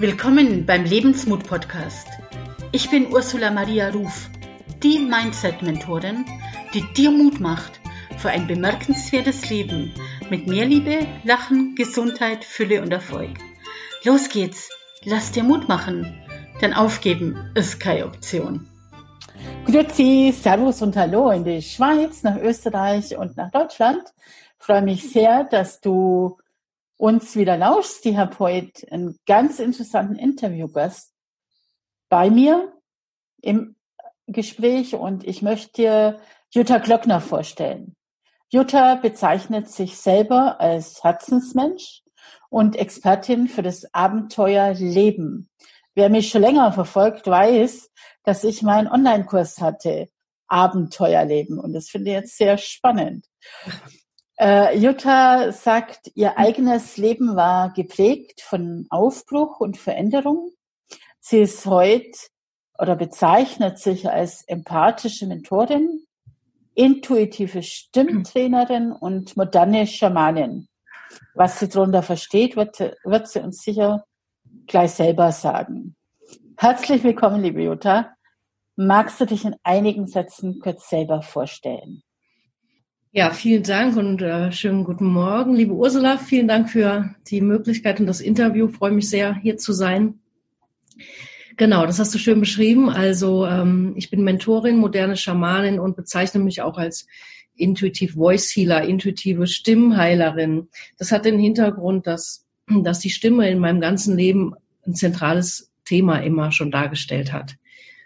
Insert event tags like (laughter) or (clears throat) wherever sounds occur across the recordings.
Willkommen beim Lebensmut Podcast. Ich bin Ursula Maria Ruf, die Mindset-Mentorin, die dir Mut macht für ein bemerkenswertes Leben mit mehr Liebe, Lachen, Gesundheit, Fülle und Erfolg. Los geht's, lass dir Mut machen, denn aufgeben ist keine Option. Grüezi, Servus und Hallo in die Schweiz, nach Österreich und nach Deutschland. Ich freue mich sehr, dass du uns wieder lauschst. Ich habe heute einen ganz interessanten Interviewgast bei mir im Gespräch und ich möchte dir Jutta Glöckner vorstellen. Jutta bezeichnet sich selber als Herzensmensch und Expertin für das Abenteuer Leben. Wer mich schon länger verfolgt, weiß, dass ich meinen Online-Kurs hatte, Abenteuerleben. Und das finde ich jetzt sehr spannend. Äh, Jutta sagt, ihr eigenes Leben war geprägt von Aufbruch und Veränderung. Sie ist heute oder bezeichnet sich als empathische Mentorin, intuitive Stimmtrainerin und moderne Schamanin. Was sie darunter versteht, wird, wird sie uns sicher gleich selber sagen. Herzlich willkommen, liebe Jutta. Magst du dich in einigen Sätzen kurz selber vorstellen? Ja, vielen Dank und äh, schönen guten Morgen, liebe Ursula. Vielen Dank für die Möglichkeit und das Interview. Freue mich sehr, hier zu sein. Genau, das hast du schön beschrieben. Also ähm, ich bin Mentorin, moderne Schamanin und bezeichne mich auch als Intuitive Voice Healer, intuitive Stimmheilerin. Das hat den Hintergrund, dass, dass die Stimme in meinem ganzen Leben ein zentrales Thema immer schon dargestellt hat.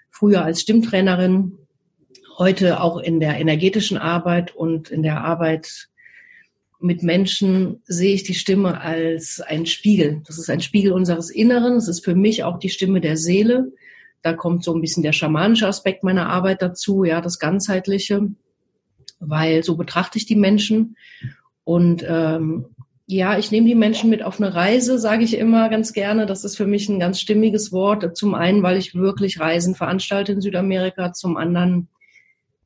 Früher als Stimmtrainerin heute auch in der energetischen Arbeit und in der Arbeit mit Menschen sehe ich die Stimme als ein Spiegel. Das ist ein Spiegel unseres Inneren. Es ist für mich auch die Stimme der Seele. Da kommt so ein bisschen der schamanische Aspekt meiner Arbeit dazu, ja, das ganzheitliche, weil so betrachte ich die Menschen. Und ähm, ja, ich nehme die Menschen mit auf eine Reise, sage ich immer ganz gerne. Das ist für mich ein ganz stimmiges Wort. Zum einen, weil ich wirklich Reisen veranstalte in Südamerika, zum anderen,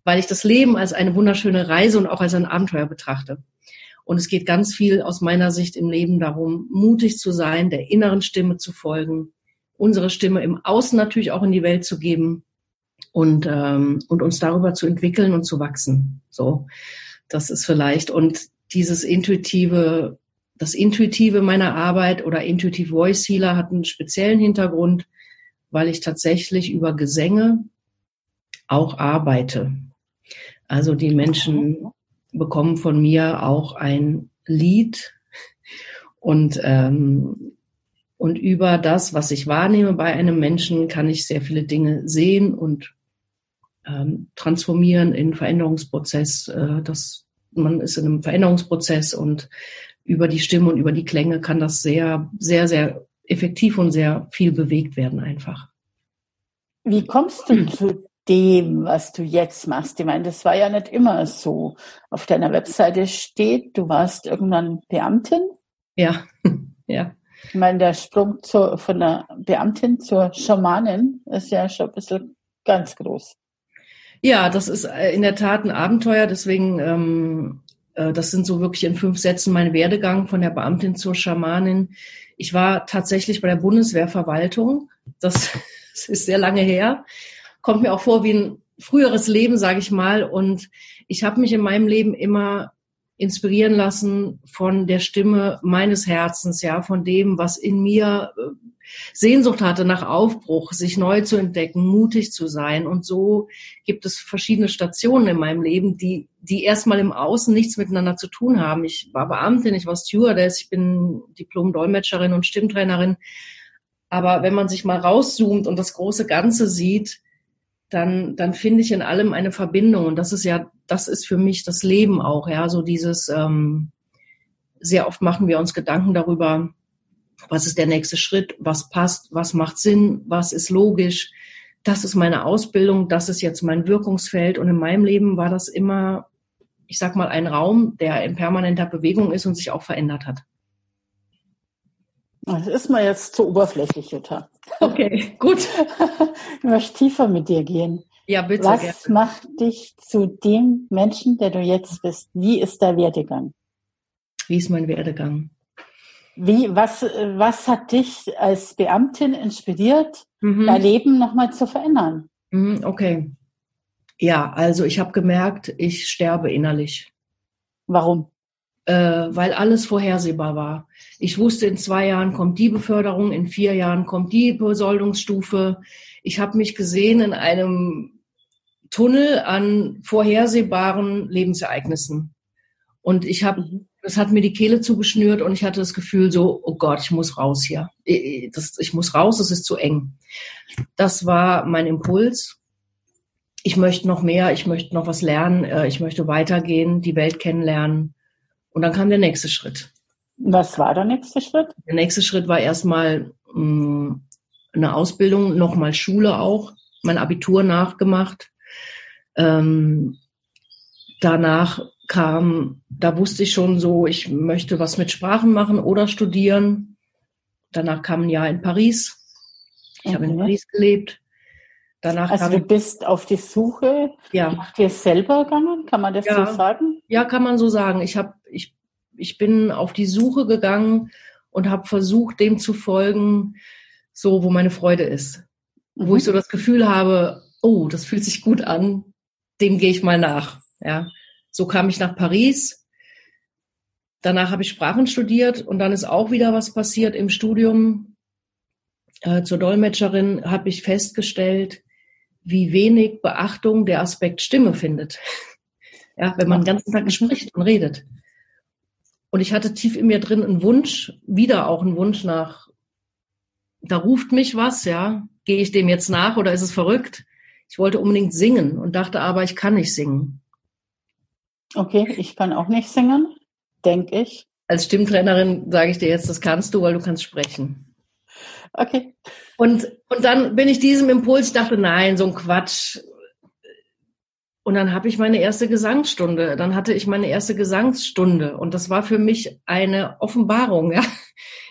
weil ich das Leben als eine wunderschöne Reise und auch als ein Abenteuer betrachte. Und es geht ganz viel aus meiner Sicht im Leben darum, mutig zu sein, der inneren Stimme zu folgen, unsere Stimme im Außen natürlich auch in die Welt zu geben und, ähm, und uns darüber zu entwickeln und zu wachsen. So, das ist vielleicht und dieses intuitive, das intuitive meiner Arbeit oder Intuitive Voice Healer hat einen speziellen Hintergrund, weil ich tatsächlich über Gesänge auch arbeite. Also die Menschen bekommen von mir auch ein Lied und ähm, und über das, was ich wahrnehme bei einem Menschen, kann ich sehr viele Dinge sehen und ähm, transformieren in Veränderungsprozess. Äh, das, man ist in einem Veränderungsprozess und über die Stimme und über die Klänge kann das sehr, sehr, sehr effektiv und sehr viel bewegt werden einfach. Wie kommst du (clears throat) zu dem, was du jetzt machst. Ich meine, das war ja nicht immer so. Auf deiner Webseite steht, du warst irgendwann Beamtin. Ja, (laughs) ja. Ich meine, der Sprung zu, von der Beamtin zur Schamanin ist ja schon ein bisschen ganz groß. Ja, das ist äh, in der Tat ein Abenteuer. Deswegen, ähm, äh, das sind so wirklich in fünf Sätzen mein Werdegang von der Beamtin zur Schamanin. Ich war tatsächlich bei der Bundeswehrverwaltung. Das, das (laughs) ist sehr lange her kommt mir auch vor wie ein früheres Leben, sage ich mal. Und ich habe mich in meinem Leben immer inspirieren lassen von der Stimme meines Herzens, ja, von dem, was in mir äh, Sehnsucht hatte nach Aufbruch, sich neu zu entdecken, mutig zu sein. Und so gibt es verschiedene Stationen in meinem Leben, die, die erstmal im Außen nichts miteinander zu tun haben. Ich war Beamtin, ich war Stewardess, ich bin Diplom-Dolmetscherin und Stimmtrainerin. Aber wenn man sich mal rauszoomt und das große Ganze sieht, dann, dann finde ich in allem eine Verbindung. Und das ist ja, das ist für mich das Leben auch, ja, so dieses, ähm, sehr oft machen wir uns Gedanken darüber, was ist der nächste Schritt, was passt, was macht Sinn, was ist logisch. Das ist meine Ausbildung, das ist jetzt mein Wirkungsfeld. Und in meinem Leben war das immer, ich sag mal, ein Raum, der in permanenter Bewegung ist und sich auch verändert hat. Das ist mir jetzt zu oberflächlich, Jutta. Okay, gut. (laughs) Ich möchte tiefer mit dir gehen. Ja, bitte. Was gerne. macht dich zu dem Menschen, der du jetzt bist? Wie ist der Werdegang? Wie ist mein Werdegang? Wie, was, was hat dich als Beamtin inspiriert, mhm. dein Leben nochmal zu verändern? Mhm, okay. Ja, also ich habe gemerkt, ich sterbe innerlich. Warum? Äh, weil alles vorhersehbar war. Ich wusste, in zwei Jahren kommt die Beförderung, in vier Jahren kommt die Besoldungsstufe. Ich habe mich gesehen in einem Tunnel an vorhersehbaren Lebensereignissen. Und ich habe, mhm. das hat mir die Kehle zugeschnürt und ich hatte das Gefühl so, oh Gott, ich muss raus hier. Ich, das, ich muss raus, es ist zu eng. Das war mein Impuls ich möchte noch mehr, ich möchte noch was lernen, äh, ich möchte weitergehen, die Welt kennenlernen. Und dann kam der nächste Schritt. Was war der nächste Schritt? Der nächste Schritt war erstmal mm, eine Ausbildung, nochmal Schule auch, mein Abitur nachgemacht. Ähm, danach kam, da wusste ich schon so, ich möchte was mit Sprachen machen oder studieren. Danach kam ein Jahr in Paris. Ich okay. habe in Paris gelebt. Danach also du bist auf die Suche ja. nach dir selber gegangen, kann man das ja. so sagen? Ja, kann man so sagen. Ich habe, ich, ich bin auf die Suche gegangen und habe versucht, dem zu folgen, so wo meine Freude ist, mhm. wo ich so das Gefühl habe, oh, das fühlt sich gut an, dem gehe ich mal nach. Ja, so kam ich nach Paris. Danach habe ich Sprachen studiert und dann ist auch wieder was passiert im Studium. Äh, zur Dolmetscherin habe ich festgestellt, wie wenig Beachtung der Aspekt Stimme findet. (laughs) Ja, wenn man den ganzen Tag spricht und redet. Und ich hatte tief in mir drin einen Wunsch, wieder auch einen Wunsch nach, da ruft mich was, ja, gehe ich dem jetzt nach oder ist es verrückt? Ich wollte unbedingt singen und dachte aber, ich kann nicht singen. Okay, ich kann auch nicht singen, denke ich. Als Stimmtrainerin sage ich dir jetzt, das kannst du, weil du kannst sprechen. Okay. Und, und dann bin ich diesem Impuls, ich dachte, nein, so ein Quatsch. Und dann habe ich meine erste Gesangsstunde. Dann hatte ich meine erste Gesangsstunde. Und das war für mich eine Offenbarung. Ja.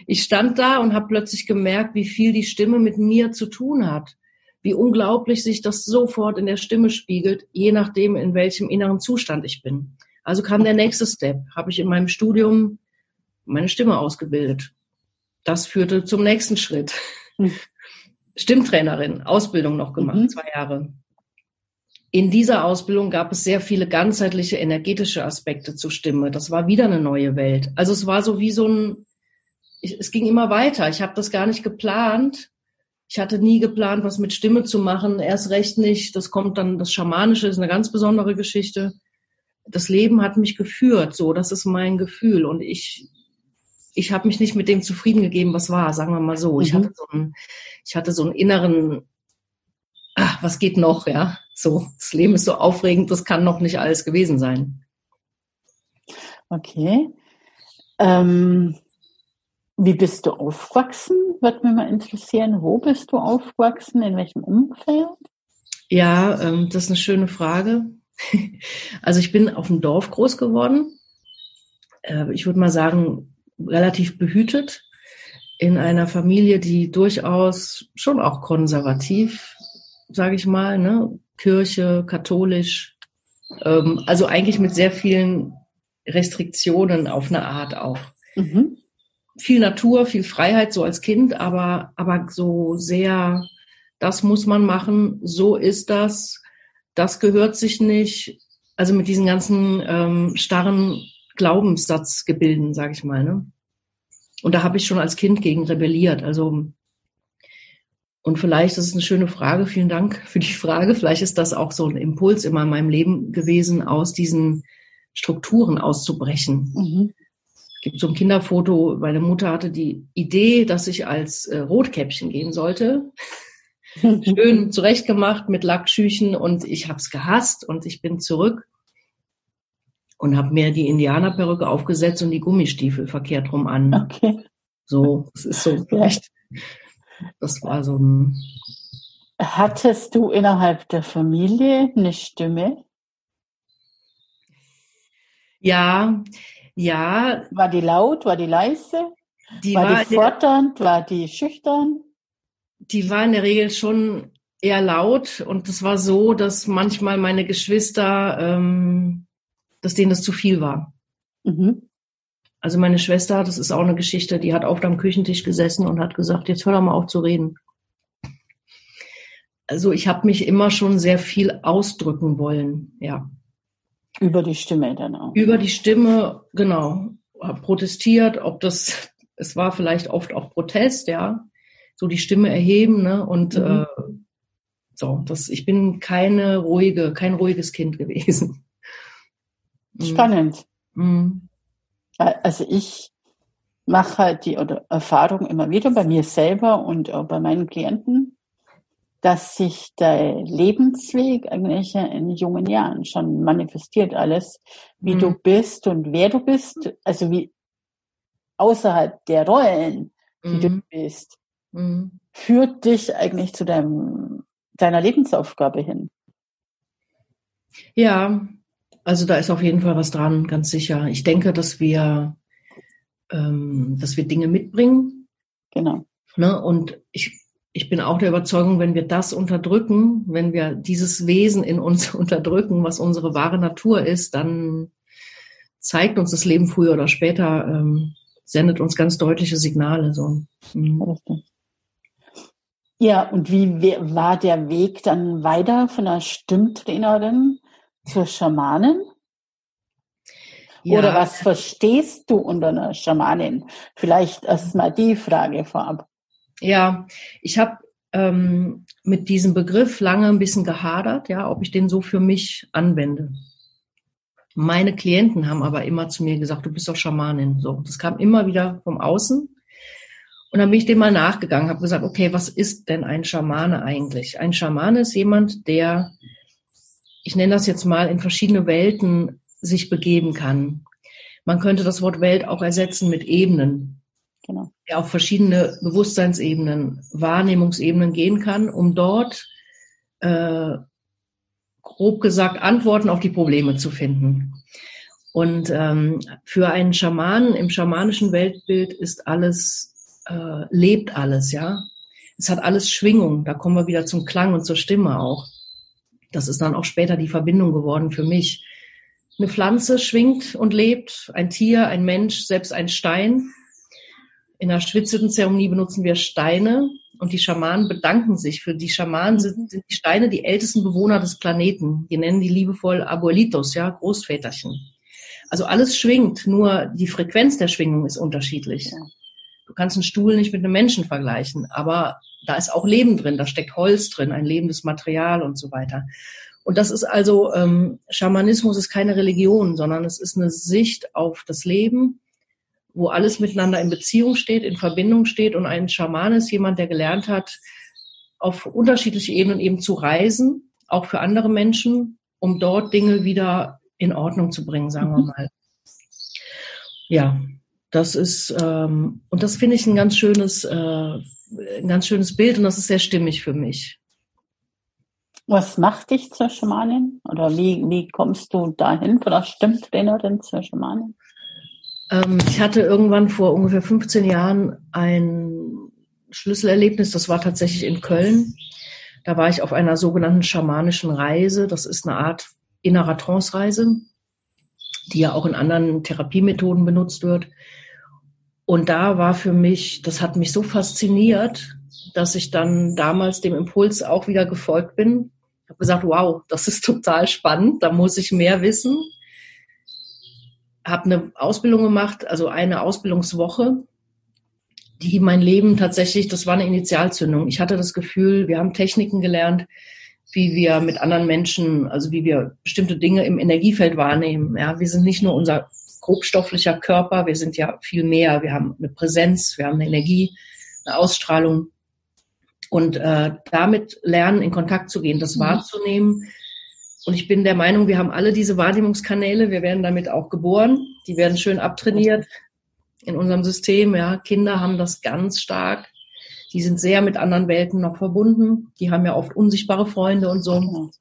Ich stand da und habe plötzlich gemerkt, wie viel die Stimme mit mir zu tun hat. Wie unglaublich sich das sofort in der Stimme spiegelt, je nachdem, in welchem inneren Zustand ich bin. Also kam der nächste Step. Habe ich in meinem Studium meine Stimme ausgebildet. Das führte zum nächsten Schritt. Stimmtrainerin, Ausbildung noch gemacht, mhm. zwei Jahre. In dieser Ausbildung gab es sehr viele ganzheitliche energetische Aspekte zur Stimme. Das war wieder eine neue Welt. Also es war so wie so ein, ich, es ging immer weiter. Ich habe das gar nicht geplant. Ich hatte nie geplant, was mit Stimme zu machen. Erst recht nicht. Das kommt dann, das Schamanische ist eine ganz besondere Geschichte. Das Leben hat mich geführt. So, das ist mein Gefühl. Und ich ich habe mich nicht mit dem zufrieden gegeben, was war, sagen wir mal so. Mhm. Ich hatte so einen, ich hatte so einen inneren, ach, was geht noch, ja? So, das Leben ist so aufregend, das kann noch nicht alles gewesen sein. Okay. Ähm, wie bist du aufgewachsen? Würde mich mal interessieren. Wo bist du aufgewachsen? In welchem Umfeld? Ja, ähm, das ist eine schöne Frage. (laughs) Also ich bin auf dem Dorf groß geworden. Äh, ich würde mal sagen, relativ behütet in einer Familie, die durchaus schon auch konservativ, sage ich mal, ne? Kirche, katholisch, ähm, also eigentlich mit sehr vielen Restriktionen auf eine Art auch. Mhm. Viel Natur, viel Freiheit so als Kind, aber, aber so sehr, das muss man machen, so ist das, das gehört sich nicht. Also mit diesen ganzen ähm, starren Glaubenssatzgebilden, sage ich mal. Ne? Und da habe ich schon als Kind gegen rebelliert. Also und vielleicht, das ist eine schöne Frage, vielen Dank für die Frage. Vielleicht ist das auch so ein Impuls immer in meinem Leben gewesen, aus diesen Strukturen auszubrechen. Mhm. Es gibt so ein Kinderfoto, meine Mutter hatte die Idee, dass ich als äh, Rotkäppchen gehen sollte. (laughs) Schön zurechtgemacht mit Lackschüchen und ich habe es gehasst und ich bin zurück und habe mir die Indianerperücke aufgesetzt und die Gummistiefel verkehrt rum an. Okay. So, das ist so vielleicht. Das war so ein. Hattest du innerhalb der Familie eine Stimme? Ja, ja. War die laut? War die leise? Die war, war die fordernd? War die schüchtern? Die war in der Regel schon eher laut und es war so, dass manchmal meine Geschwister ähm, dass denen das zu viel war. Mhm. Also meine Schwester, das ist auch eine Geschichte, die hat oft am Küchentisch gesessen und hat gesagt, jetzt hör doch mal auf zu reden. Also ich habe mich immer schon sehr viel ausdrücken wollen, ja. Über die Stimme dann auch. Über die Stimme, genau. Hab protestiert, ob das, es war vielleicht oft auch Protest, ja. So die Stimme erheben, ne? Und mhm. äh, so, das, ich bin keine ruhige, kein ruhiges Kind gewesen. Spannend. Mhm. Also ich mache halt die Erfahrung immer wieder bei mir selber und auch bei meinen Klienten, dass sich der Lebensweg eigentlich in jungen Jahren schon manifestiert alles, wie mhm. du bist und wer du bist, also wie außerhalb der Rollen, die mhm. du bist, mhm. führt dich eigentlich zu deinem, deiner Lebensaufgabe hin. Ja, also da ist auf jeden Fall was dran, ganz sicher. Ich denke, dass wir, ähm, dass wir Dinge mitbringen. Genau. Ne? Und ich, ich bin auch der Überzeugung, wenn wir das unterdrücken, wenn wir dieses Wesen in uns (laughs) unterdrücken, was unsere wahre Natur ist, dann zeigt uns das Leben früher oder später, ähm, sendet uns ganz deutliche Signale. So. Mhm. Ja, und wie war der Weg dann weiter von der Stimmtrainerin zur Schamanin? Ja. Oder was verstehst du unter einer Schamanin? Vielleicht erstmal die Frage vorab. Ja, ich habe ähm, mit diesem Begriff lange ein bisschen gehadert, ja, ob ich den so für mich anwende. Meine Klienten haben aber immer zu mir gesagt, du bist doch Schamanin. So, das kam immer wieder vom Außen. Und dann bin ich dem mal nachgegangen, habe gesagt, okay, was ist denn ein Schamane eigentlich? Ein Schamane ist jemand, der ich nenne das jetzt mal, in verschiedene Welten sich begeben kann. Man könnte das Wort Welt auch ersetzen mit Ebenen. Genau. Der auf verschiedene Bewusstseinsebenen, Wahrnehmungsebenen gehen kann, um dort, äh, grob gesagt, Antworten auf die Probleme zu finden. Und ähm, für einen Schamanen im schamanischen Weltbild ist alles, äh, lebt alles, ja. Es hat alles Schwingung. Da kommen wir wieder zum Klang und zur Stimme auch. Das ist dann auch später die Verbindung geworden für mich. Eine Pflanze schwingt und lebt, ein Tier, ein Mensch, selbst ein Stein. In der Schwitzhüttenzeremonie benutzen wir Steine und die Schamanen bedanken sich. Für die Schamanen sind, die Steine die ältesten Bewohner des Planeten. Die nennen die liebevoll Abuelitos, ja, Großväterchen. Also alles schwingt, nur die Frequenz der Schwingung ist unterschiedlich. Du kannst einen Stuhl nicht mit einem Menschen vergleichen, aber da ist auch Leben drin, da steckt Holz drin, ein lebendes Material und so weiter. Und das ist also, ähm, Schamanismus ist keine Religion, sondern es ist eine Sicht auf das Leben, wo alles miteinander in Beziehung steht, in Verbindung steht. Und ein Schaman ist jemand, der gelernt hat, auf unterschiedliche Ebenen eben zu reisen, auch für andere Menschen, um dort Dinge wieder in Ordnung zu bringen, sagen wir mhm. mal. Ja, das ist, ähm, und das finde ich ein ganz schönes, äh, ein ganz schönes Bild und das ist sehr stimmig für mich. Was macht dich zur Schamanin? Oder wie, wie kommst du dahin von der Stimmtrainerin zur Schamanin? Ähm, ich hatte irgendwann vor ungefähr 15 Jahren ein Schlüsselerlebnis, das war tatsächlich in Köln. Da war ich auf einer sogenannten schamanischen Reise. Das ist eine Art innerer Trance-Reise, die ja auch in anderen Therapiemethoden benutzt wird. Und da war für mich, das hat mich so fasziniert, dass ich dann damals dem Impuls auch wieder gefolgt bin. Ich habe gesagt, wow, das ist total spannend, da muss ich mehr wissen. Habe eine Ausbildung gemacht, also eine Ausbildungswoche, die mein Leben tatsächlich, das war eine Initialzündung. Ich hatte das Gefühl, wir haben Techniken gelernt, wie wir mit anderen Menschen, also wie wir bestimmte Dinge im Energiefeld wahrnehmen. Ja, wir sind nicht nur unser grobstofflicher Körper. Wir sind ja viel mehr. Wir haben eine Präsenz, wir haben eine Energie, eine Ausstrahlung. Und äh, damit lernen, in Kontakt zu gehen, das mhm. wahrzunehmen. Und ich bin der Meinung, wir haben alle diese Wahrnehmungskanäle. Wir werden damit auch geboren. Die werden schön abtrainiert in unserem System. Ja, Kinder haben das ganz stark. Die sind sehr mit anderen Welten noch verbunden. Die haben ja oft unsichtbare Freunde und so.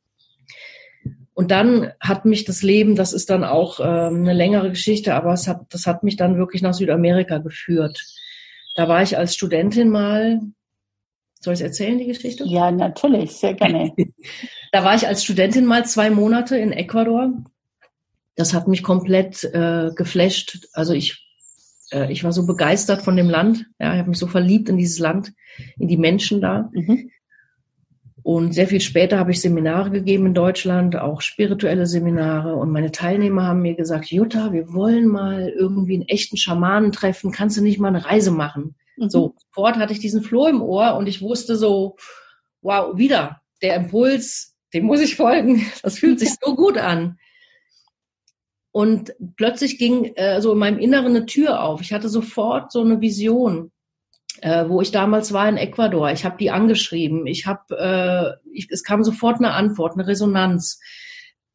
Und dann hat mich das Leben, das ist dann auch ähm, eine längere Geschichte, aber es hat, das hat mich dann wirklich nach Südamerika geführt. Da war ich als Studentin mal, soll ich es erzählen, die Geschichte? Ja, natürlich, sehr gerne. (laughs) da war ich als Studentin mal zwei Monate in Ecuador. Das hat mich komplett äh, geflasht. Also ich äh, ich war so begeistert von dem Land. Ja, ich habe mich so verliebt in dieses Land, in die Menschen da. Mhm. Und sehr viel später habe ich Seminare gegeben in Deutschland, auch spirituelle Seminare. Und meine Teilnehmer haben mir gesagt, Jutta, wir wollen mal irgendwie einen echten Schamanen treffen. Kannst du nicht mal eine Reise machen? Mhm. So, sofort hatte ich diesen Floh im Ohr und ich wusste so, wow, wieder der Impuls, dem muss ich folgen. (laughs) Das fühlt sich so gut an. Und plötzlich ging äh, so in meinem Inneren eine Tür auf. Ich hatte sofort so eine Vision, äh, wo ich damals war in Ecuador. Ich habe die angeschrieben. Ich habe, äh, ich, es kam sofort eine Antwort, eine Resonanz.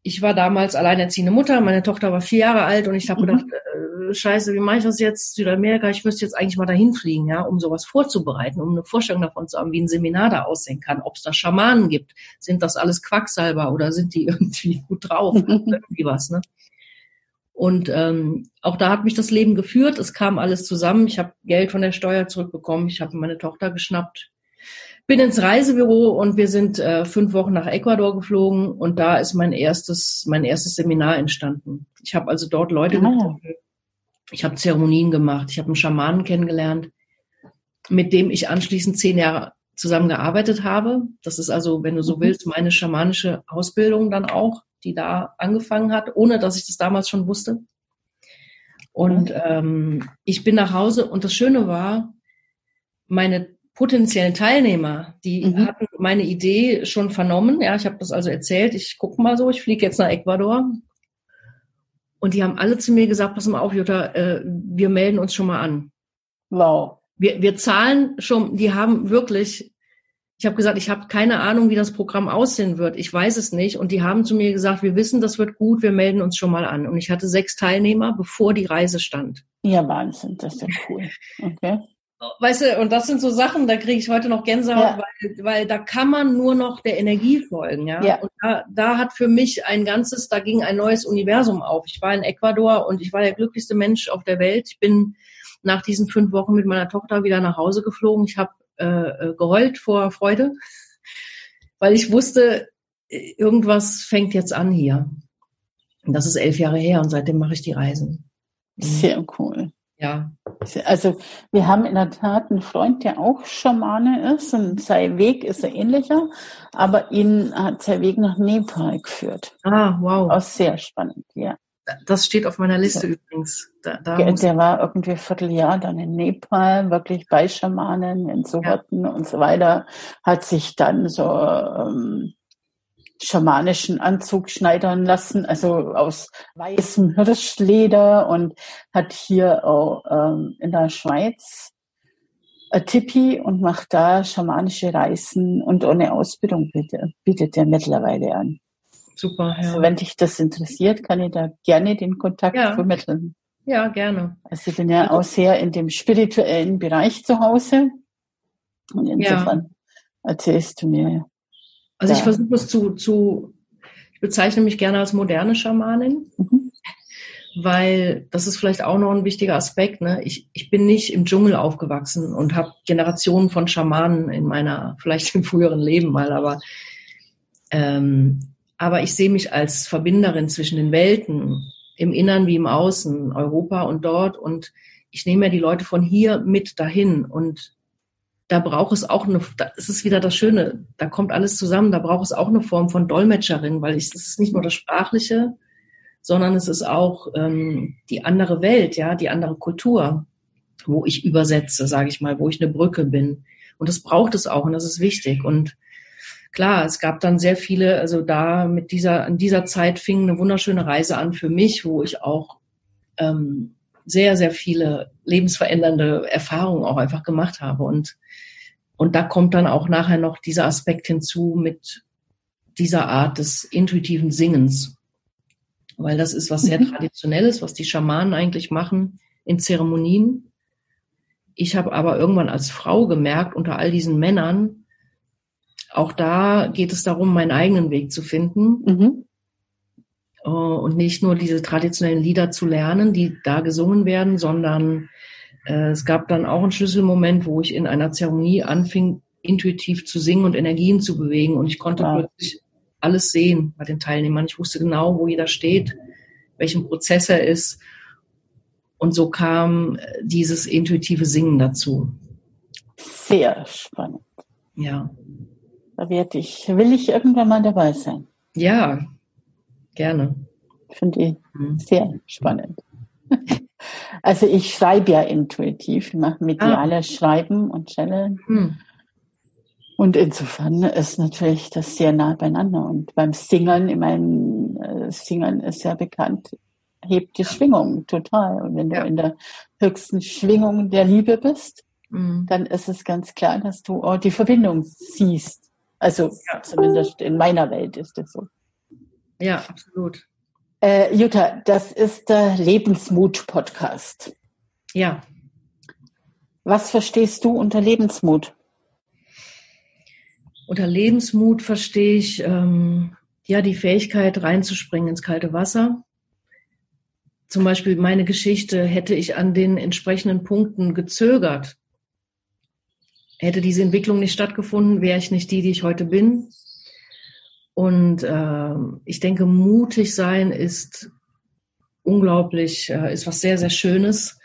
Ich war damals alleinerziehende Mutter. Meine Tochter war vier Jahre alt und ich habe mhm. gedacht, äh, Scheiße, wie mache ich das jetzt? Südamerika, ich müsste jetzt eigentlich mal dahin fliegen, ja, um sowas vorzubereiten, um eine Vorstellung davon zu haben, wie ein Seminar da aussehen kann, ob es da Schamanen gibt. Sind das alles Quacksalber oder sind die (laughs) irgendwie gut drauf? (laughs) irgendwie was, ne? Und ähm, auch da hat mich das Leben geführt. Es kam alles zusammen. Ich habe Geld von der Steuer zurückbekommen. Ich habe meine Tochter geschnappt. Bin ins Reisebüro und wir sind äh, fünf Wochen nach Ecuador geflogen und da ist mein erstes, mein erstes Seminar entstanden. Ich habe also dort Leute ah. getroffen. Ich habe Zeremonien gemacht. Ich habe einen Schamanen kennengelernt, mit dem ich anschließend zehn Jahre zusammengearbeitet habe. Das ist also, wenn du so mhm. willst, meine schamanische Ausbildung dann auch die da angefangen hat, ohne dass ich das damals schon wusste. Und ähm, ich bin nach Hause und das Schöne war, meine potenziellen Teilnehmer, die mhm. hatten meine Idee schon vernommen. Ja, ich habe das also erzählt. Ich gucke mal so, ich fliege jetzt nach Ecuador. Und die haben alle zu mir gesagt, pass mal auf, Jutta, äh, wir melden uns schon mal an. Wow. Wir, wir zahlen schon, die haben wirklich ich habe gesagt, ich habe keine Ahnung, wie das Programm aussehen wird. Ich weiß es nicht. Und die haben zu mir gesagt, wir wissen, das wird gut, wir melden uns schon mal an. Und ich hatte sechs Teilnehmer, bevor die Reise stand. Ja, Wahnsinn, das ist ja cool. Okay. Weißt du, und das sind so Sachen, da kriege ich heute noch Gänsehaut, ja. weil, weil da kann man nur noch der Energie folgen. Ja? ja. Und da, da hat für mich ein ganzes, da ging ein neues Universum auf. Ich war in Ecuador und ich war der glücklichste Mensch auf der Welt. Ich bin nach diesen fünf Wochen mit meiner Tochter wieder nach Hause geflogen. Ich habe äh, äh, geheult vor Freude, weil ich wusste, irgendwas fängt jetzt an hier. Und das ist elf Jahre her und seitdem mache ich die Reisen. Sehr cool. Ja. Also wir haben in der Tat einen Freund, der auch Schamane ist und sein Weg ist ein ähnlicher, aber ihn hat sein Weg nach Nepal geführt. Ah, wow. Auch sehr spannend, ja. Das steht auf meiner Liste ja. übrigens. Da, da der, der war irgendwie ein Vierteljahr dann in Nepal, wirklich bei Schamanen, in Sohotten ja. und so weiter, hat sich dann so ähm, schamanischen Anzug schneidern lassen, also aus weißem Hirschleder und hat hier auch ähm, in der Schweiz ein Tipi und macht da schamanische Reisen und ohne Ausbildung bietet, bietet er mittlerweile an. Super, ja. Also wenn dich das interessiert, kann ich da gerne den Kontakt ja. vermitteln. Ja, gerne. Also ich bin ja auch sehr in dem spirituellen Bereich zu Hause. Und insofern ja. erzählst du mir. Also ich versuche es zu, zu, ich bezeichne mich gerne als moderne Schamanin. Mhm. Weil das ist vielleicht auch noch ein wichtiger Aspekt. Ne? Ich, ich bin nicht im Dschungel aufgewachsen und habe Generationen von Schamanen in meiner, (laughs) vielleicht im früheren Leben mal, aber ähm, aber ich sehe mich als Verbinderin zwischen den Welten, im Innern wie im Außen, Europa und dort. Und ich nehme ja die Leute von hier mit dahin. Und da braucht es auch eine, da ist wieder das Schöne, da kommt alles zusammen, da braucht es auch eine Form von Dolmetscherin, weil es ist nicht nur das Sprachliche, sondern es ist auch ähm, die andere Welt, ja, die andere Kultur, wo ich übersetze, sage ich mal, wo ich eine Brücke bin. Und das braucht es auch und das ist wichtig. Und klar, es gab dann sehr viele, also da mit dieser, in dieser Zeit fing eine wunderschöne Reise an für mich, wo ich auch ähm, sehr, sehr viele lebensverändernde Erfahrungen auch einfach gemacht habe. Und, und da kommt dann auch nachher noch dieser Aspekt hinzu mit dieser Art des intuitiven Singens. Weil das ist was sehr mhm. Traditionelles, was die Schamanen eigentlich machen in Zeremonien. Ich habe aber irgendwann als Frau gemerkt, unter all diesen Männern, auch da geht es darum, meinen eigenen Weg zu finden. Mhm. Äh, und nicht nur diese traditionellen Lieder zu lernen, die da gesungen werden, sondern äh, es gab dann auch einen Schlüsselmoment, wo ich in einer Zeremonie anfing, intuitiv zu singen und Energien zu bewegen. Und ich konnte wow. plötzlich alles sehen bei den Teilnehmern. Ich wusste genau, wo jeder steht, welchem Prozess er ist. Und so kam äh, dieses intuitive Singen dazu. Sehr spannend. Ja. Da werde ich, will ich irgendwann mal dabei sein. Ja, gerne. Finde ich mhm. sehr spannend. (laughs) Also ich schreibe ja intuitiv, ich mache mediales ah. Schreiben und Channeln. Mhm. Und insofern ist natürlich das sehr nah beieinander. Und beim Singen, ich meine, äh, Singen ist ja bekannt, hebt die Schwingung total. Und wenn ja. du in der höchsten Schwingung der Liebe bist, mhm. dann ist es ganz klar, dass du auch die Verbindung siehst. Also ja. zumindest in meiner Welt ist das so. Ja, absolut. Äh, Jutta, das ist der Lebensmut-Podcast. Ja. Was verstehst du unter Lebensmut? Unter Lebensmut verstehe ich ähm, ja die Fähigkeit reinzuspringen ins kalte Wasser. Zum Beispiel meine Geschichte hätte ich an den entsprechenden Punkten gezögert, hätte diese Entwicklung nicht stattgefunden, wäre ich nicht die, die ich heute bin. Und äh, ich denke, mutig sein ist unglaublich, äh, ist was sehr, sehr Schönes.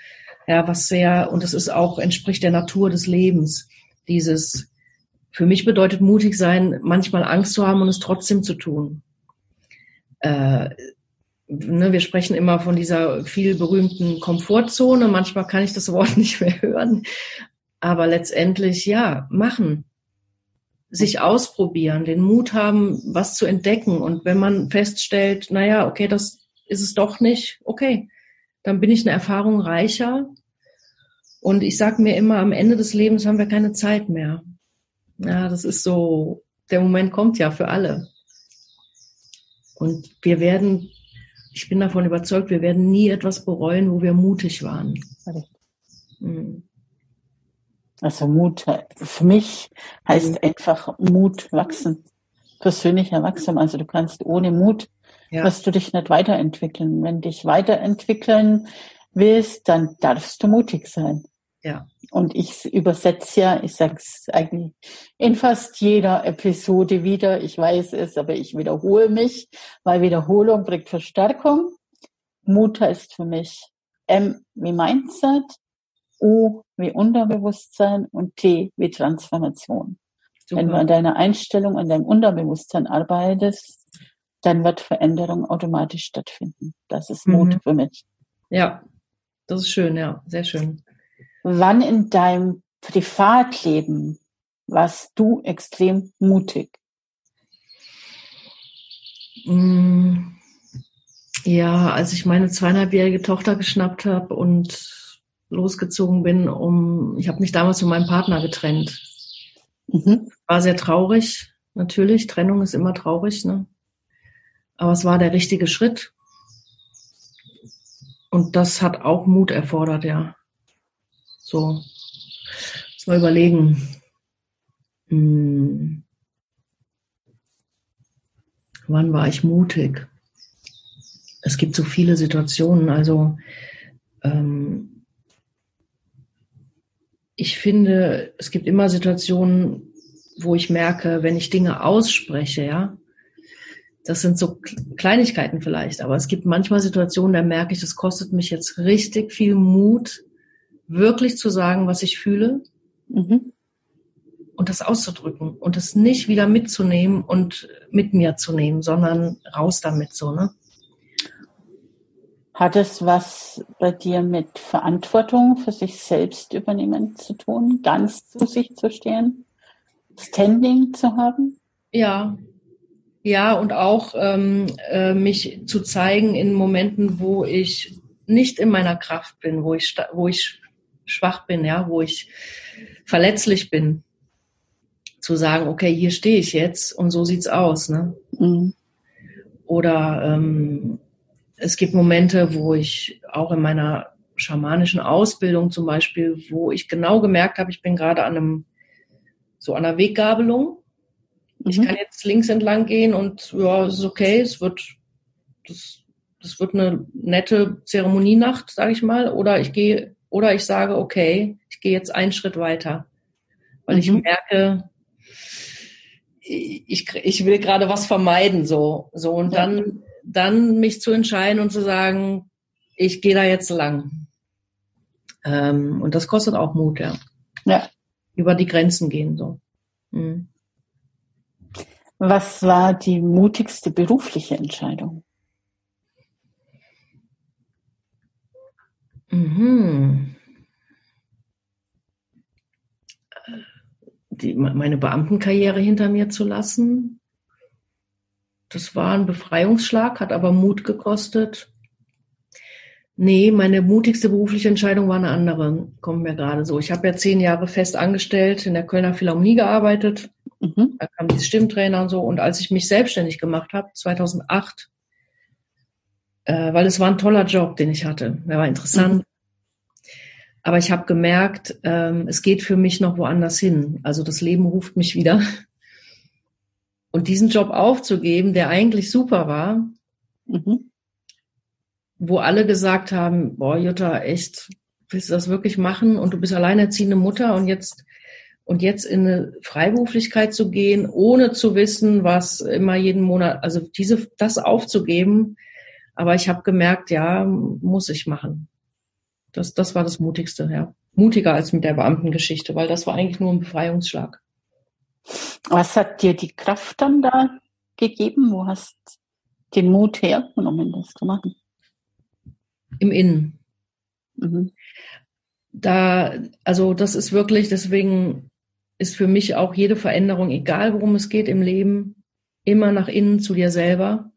Ja, was sehr, und es ist auch, entspricht der Natur des Lebens. Dieses, für mich bedeutet mutig sein, manchmal Angst zu haben und es trotzdem zu tun. Äh, ne, wir sprechen immer von dieser viel berühmten Komfortzone. Manchmal kann ich das Wort (laughs) nicht mehr hören. Aber letztendlich, ja, machen sich ausprobieren, den Mut haben, was zu entdecken. Und wenn man feststellt, naja, okay, das ist es doch nicht, okay, dann bin ich eine Erfahrung reicher. Und ich sage mir immer, am Ende des Lebens haben wir keine Zeit mehr. Ja, das ist so, der Moment kommt ja für alle. Und wir werden, ich bin davon überzeugt, wir werden nie etwas bereuen, wo wir mutig waren. Mhm. Also Mut, für mich heißt mhm. einfach Mut wachsen. Persönlicher Wachstum. Also du kannst ohne Mut, ja. wirst du dich nicht weiterentwickeln. Wenn dich weiterentwickeln willst, dann darfst du mutig sein. Ja. Und ich übersetze ja, ich sage es eigentlich in fast jeder Episode wieder, ich weiß es, aber ich wiederhole mich, weil Wiederholung bringt Verstärkung. Mut heißt für mich M wie Mindset, U wie Unterbewusstsein und T wie Transformation. Super. Wenn du an deiner Einstellung, an deinem Unterbewusstsein arbeitest, dann wird Veränderung automatisch stattfinden. Das ist Mut mhm. für mich. Ja, das ist schön, ja, sehr schön. Wann in deinem Privatleben warst du extrem mutig? Mm, ja, als ich meine zweieinhalbjährige Tochter geschnappt habe und losgezogen bin, um, ich habe mich damals von meinem Partner getrennt. Mhm. War sehr traurig, natürlich. Trennung ist immer traurig, ne? Aber es war der richtige Schritt. Und das hat auch Mut erfordert, ja. So. Muss mal überlegen. Hm. Wann war ich mutig? Es gibt so viele Situationen. Also ähm, ich finde, es gibt immer Situationen, wo ich merke, wenn ich Dinge ausspreche, ja, das sind so Kleinigkeiten vielleicht, aber es gibt manchmal Situationen, da merke ich, das kostet mich jetzt richtig viel Mut, wirklich zu sagen, was ich fühle mhm. und das auszudrücken und das nicht wieder mitzunehmen und mit mir zu nehmen, sondern raus damit so, ne? Hat es was bei dir mit Verantwortung für sich selbst übernehmen zu tun, ganz zu sich zu stehen, Standing zu haben? Ja, ja, und auch ähm, äh, mich zu zeigen in Momenten, wo ich nicht in meiner Kraft bin, wo ich, wo ich schwach bin, ja, wo ich verletzlich bin. Zu sagen, okay, hier stehe ich jetzt und so sieht's aus, ne? Mhm. Oder ähm, es gibt Momente, wo ich auch in meiner schamanischen Ausbildung zum Beispiel, wo ich genau gemerkt habe, ich bin gerade an einem, so an einer Weggabelung. Mhm. Ich kann jetzt links entlang gehen und ja, es ist okay, es wird, das, das wird eine nette Zeremonienacht, sage ich mal, oder ich gehe, oder ich sage, okay, ich gehe jetzt einen Schritt weiter, weil mhm. ich merke, ich, ich will gerade was vermeiden, so, so, und ja. dann dann mich zu entscheiden und zu sagen, ich gehe da jetzt lang. Ähm, und das kostet auch Mut, ja. Ja. Über die Grenzen gehen, so. Mhm. Was war die mutigste berufliche Entscheidung? Mhm. Die, meine Beamtenkarriere hinter mir zu lassen. Das war ein Befreiungsschlag, hat aber Mut gekostet. Nee, meine mutigste berufliche Entscheidung war eine andere, kommt mir gerade so. Ich habe ja zehn Jahre fest angestellt in der Kölner Philharmonie gearbeitet. Mhm. Da kam dieses Stimmtrainer und so. Und als ich mich selbstständig gemacht habe, 2008, äh, weil es war ein toller Job, den ich hatte. Der war interessant. Mhm. Aber ich habe gemerkt, ähm, es geht für mich noch woanders hin. Also das Leben ruft mich wieder. Und diesen Job aufzugeben, der eigentlich super war, mhm wo alle gesagt haben, boah, Jutta, echt, willst du das wirklich machen? Und du bist alleinerziehende Mutter und jetzt, und jetzt in eine Freiberuflichkeit zu gehen, ohne zu wissen, was immer jeden Monat, also diese, das aufzugeben. Aber ich habe gemerkt, ja, muss ich machen. Das, das war das Mutigste, ja. Mutiger als mit der Beamtengeschichte, weil das war eigentlich nur ein Befreiungsschlag. Was hat dir die Kraft dann da gegeben? Wo hast den Mut hergenommen, das zu machen? im Innen. Mhm. Da, also das ist wirklich, deswegen ist für mich auch jede Veränderung, egal worum es geht im Leben, immer nach innen zu dir selber.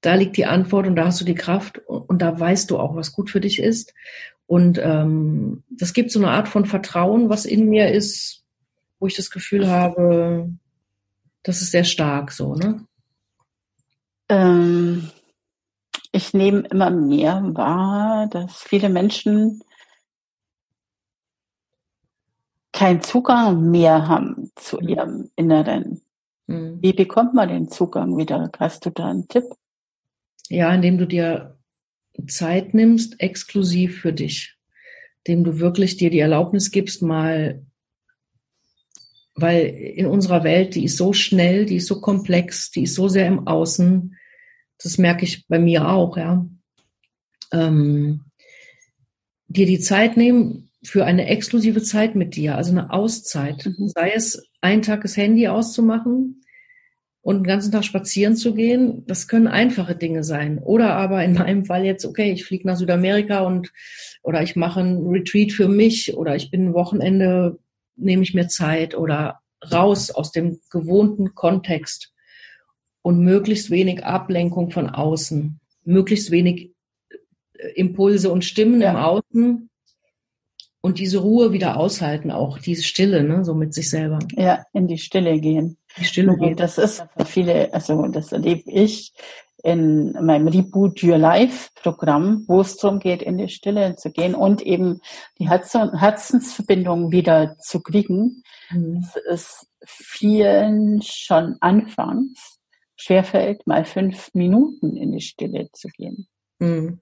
Da liegt die Antwort und da hast du die Kraft und da weißt du auch, was gut für dich ist. Und ähm, das gibt so eine Art von Vertrauen, was in mir ist, wo ich das Gefühl habe, das ist sehr stark so, ne? Ähm, ich nehme immer mehr wahr, dass viele Menschen keinen Zugang mehr haben zu mhm. ihrem Inneren. Mhm. Wie bekommt man den Zugang wieder? Hast du da einen Tipp? Ja, indem du dir Zeit nimmst, exklusiv für dich. Indem du wirklich dir die Erlaubnis gibst, mal, weil in unserer Welt, die ist so schnell, die ist so komplex, die ist so sehr im Außen, das merke ich bei mir auch, ja. Ähm, dir die Zeit nehmen für eine exklusive Zeit mit dir, also eine Auszeit. Mhm. Sei es einen Tag das Handy auszumachen und den ganzen Tag spazieren zu gehen. Das können einfache Dinge sein. Oder aber in meinem Fall jetzt, okay, ich fliege nach Südamerika und oder ich mache ein Retreat für mich oder ich bin ein Wochenende, nehme ich mir Zeit oder raus aus dem gewohnten Kontext und möglichst wenig Ablenkung von außen, möglichst wenig äh, Impulse und Stimmen ja. im Außen und diese Ruhe wieder aushalten, auch diese Stille, ne, so mit sich selber. Ja, in die Stille gehen. Die Stille gehen. Das ist für viele, also das erlebe ich in meinem Reboot Your Life Programm, wo es darum geht, in die Stille zu gehen und eben die Herzensverbindung wieder zu kriegen. Mhm. Das ist vielen schon anfangs schwerfällt, mal fünf Minuten in die Stille zu gehen. Mhm.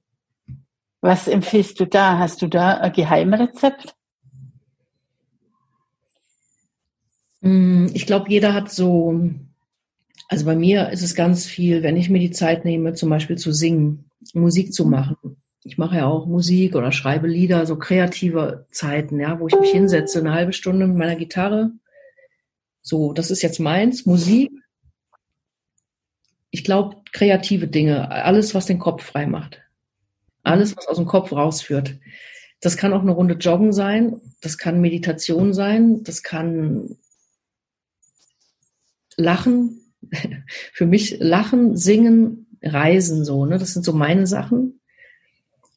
Was empfiehlst du da? Hast du da ein Geheimrezept? Hm, ich glaube, jeder hat so, also bei mir ist es ganz viel, wenn ich mir die Zeit nehme, zum Beispiel zu singen, Musik zu machen. Ich mache ja auch Musik oder schreibe Lieder, so kreative Zeiten, ja, wo ich mich hinsetze, eine halbe Stunde mit meiner Gitarre. So, das ist jetzt meins, Musik ich glaube, kreative Dinge, alles, was den Kopf frei macht. Alles, was aus dem Kopf rausführt. Das kann auch eine Runde Joggen sein, das kann Meditation sein, das kann Lachen, (laughs) für mich Lachen, Singen, Reisen, so, ne? Das sind so meine Sachen.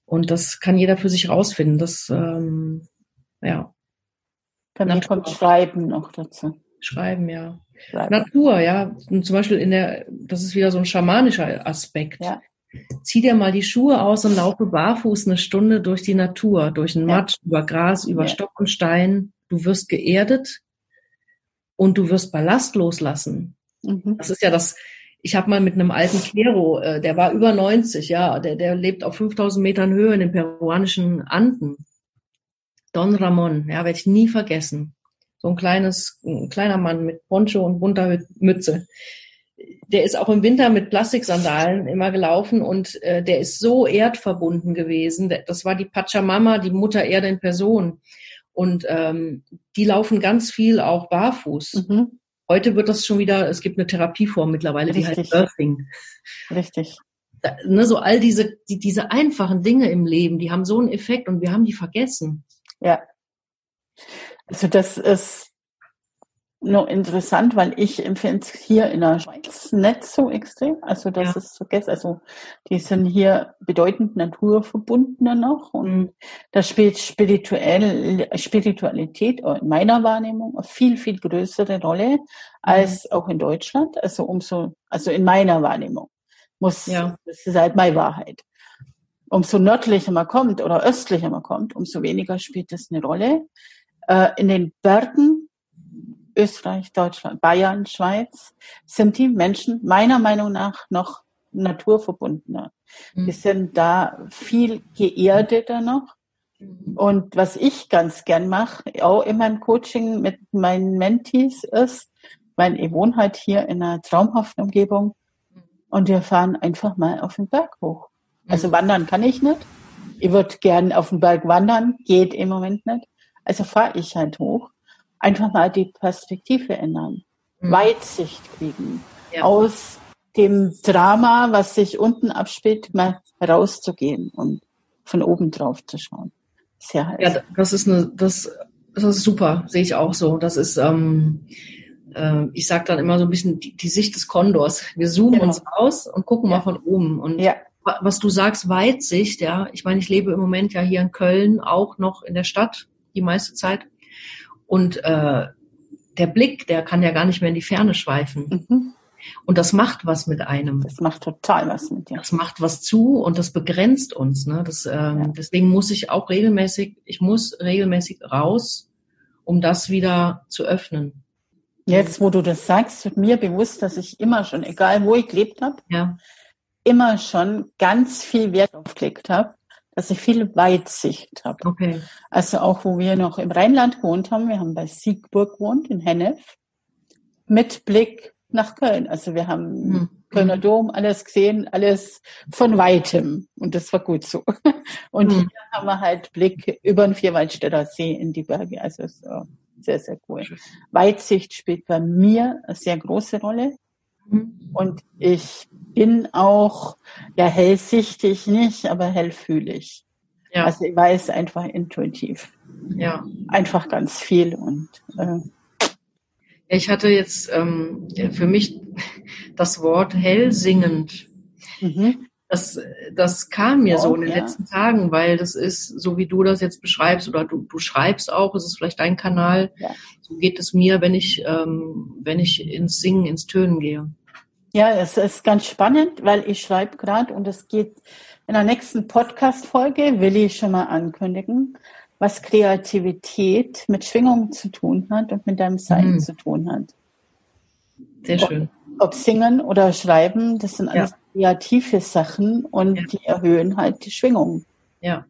Und das kann jeder für sich rausfinden. Das, ähm, ja. Bei mir kommt Schreiben noch dazu. Schreiben, ja. Natur, ja. Und zum Beispiel in der, das ist wieder so ein schamanischer Aspekt. Ja. Zieh dir mal die Schuhe aus und laufe barfuß eine Stunde durch die Natur, durch den Matsch, ja. über Gras, über ja. Stock und Stein. Du wirst geerdet und du wirst Ballast loslassen. Mhm. Das ist ja das, ich habe mal mit einem alten Quero, äh, der war über 90, ja, der, der lebt auf 5000 Metern Höhe in den peruanischen Anden. Don Ramon, ja, werde ich nie vergessen so ein kleines, ein kleiner Mann mit Poncho und bunter Mütze. der ist auch im Winter mit Plastiksandalen immer gelaufen und äh, der ist so erdverbunden gewesen. Das war die Pachamama, die Mutter Erde in Person. Und ähm, die laufen ganz viel auch barfuß. Mhm. Heute wird das schon wieder, es gibt eine Therapieform mittlerweile, Richtig. die heißt Birthing. Richtig. Da, ne, so all diese, die, diese einfachen Dinge im Leben, die haben so einen Effekt und wir haben die vergessen. Ja. Also das ist nur interessant, weil ich empfinde es hier in der Schweiz nicht so extrem. Also das ja. ist so, also die sind hier bedeutend naturverbundener noch und mhm. da spielt spirituell, Spiritualität in meiner Wahrnehmung eine viel, viel größere Rolle mhm. als auch in Deutschland. Also umso, also in meiner Wahrnehmung muss, ja. das ist halt meine Wahrheit. Umso nördlicher man kommt oder östlicher man kommt, umso weniger spielt das eine Rolle. Äh, in den Bergen Österreich, Deutschland, Bayern, Schweiz, sind die Menschen meiner Meinung nach noch naturverbundener. Mhm. Die sind da viel geerdeter noch. Mhm. Und was ich ganz gern mache, auch in meinem Coaching mit meinen Mentees ist, weil ich wohne halt hier in einer traumhaften Umgebung und wir fahren einfach mal auf den Berg hoch. Also mhm. wandern kann ich nicht. Ich würde gern auf den Berg wandern, geht im Moment nicht. Also fahre ich halt hoch einfach mal die Perspektive ändern, mhm. Weitsicht kriegen, ja. aus dem Drama, was sich unten abspielt, mal rauszugehen und von oben drauf zu schauen. Sehr heiß. Ja, das ist eine, das, das ist super, sehe ich auch so. Das ist, ähm, äh, ich sage dann immer so ein bisschen die, die Sicht des Kondors. Wir zoomen genau. uns aus und gucken ja. mal von oben. Und ja. was du sagst, Weitsicht, ja. Ich meine, ich lebe im Moment ja hier in Köln, auch noch in der Stadt die meiste Zeit. Und äh, der Blick, der kann ja gar nicht mehr in die Ferne schweifen. Mhm. Und das macht was mit einem. Das macht total was mit dir. Das macht was zu und das begrenzt uns. Ne? Das, ähm, ja. Deswegen muss ich auch regelmäßig, ich muss regelmäßig raus, um das wieder zu öffnen. Jetzt, wo du das sagst, wird mir bewusst, dass ich immer schon, egal wo ich gelebt habe, ja. immer schon ganz viel Wert aufgelegt habe, dass ich viel Weitsicht habe. Okay. Also auch, wo wir noch im Rheinland gewohnt haben, wir haben bei Siegburg gewohnt, in Hennef, mit Blick nach Köln. Also wir haben mhm. Kölner Dom, alles gesehen, alles von weitem. Und das war gut so. (laughs) Und mhm. hier haben wir halt Blick über den Vierwaldstätter See in die Berge. Also so sehr, sehr cool. Weitsicht spielt bei mir eine sehr große Rolle. Mhm. Und ich bin auch, ja, hellsichtig nicht, aber hellfühlig. Ja. Also ich weiß einfach intuitiv. Ja. Einfach ganz viel und äh, ich hatte jetzt ähm, für mich das Wort hellsingend. Mhm. Das, das kam mir oh, so in den ja. letzten Tagen, weil das ist, so wie du das jetzt beschreibst, oder du, du schreibst auch, es ist vielleicht dein Kanal, ja. so geht es mir, wenn ich, ähm, wenn ich ins Singen, ins Tönen gehe. Ja, es ist ganz spannend, weil ich schreibe gerade und es geht in der nächsten Podcast-Folge, will ich schon mal ankündigen, was Kreativität mit Schwingung zu tun hat und mit deinem Sein mhm. zu tun hat. Sehr schön. Ob, ob, Singen oder Schreiben, das sind alles ja. Kreative Sachen und ja. die erhöhen halt die Schwingung. Ja.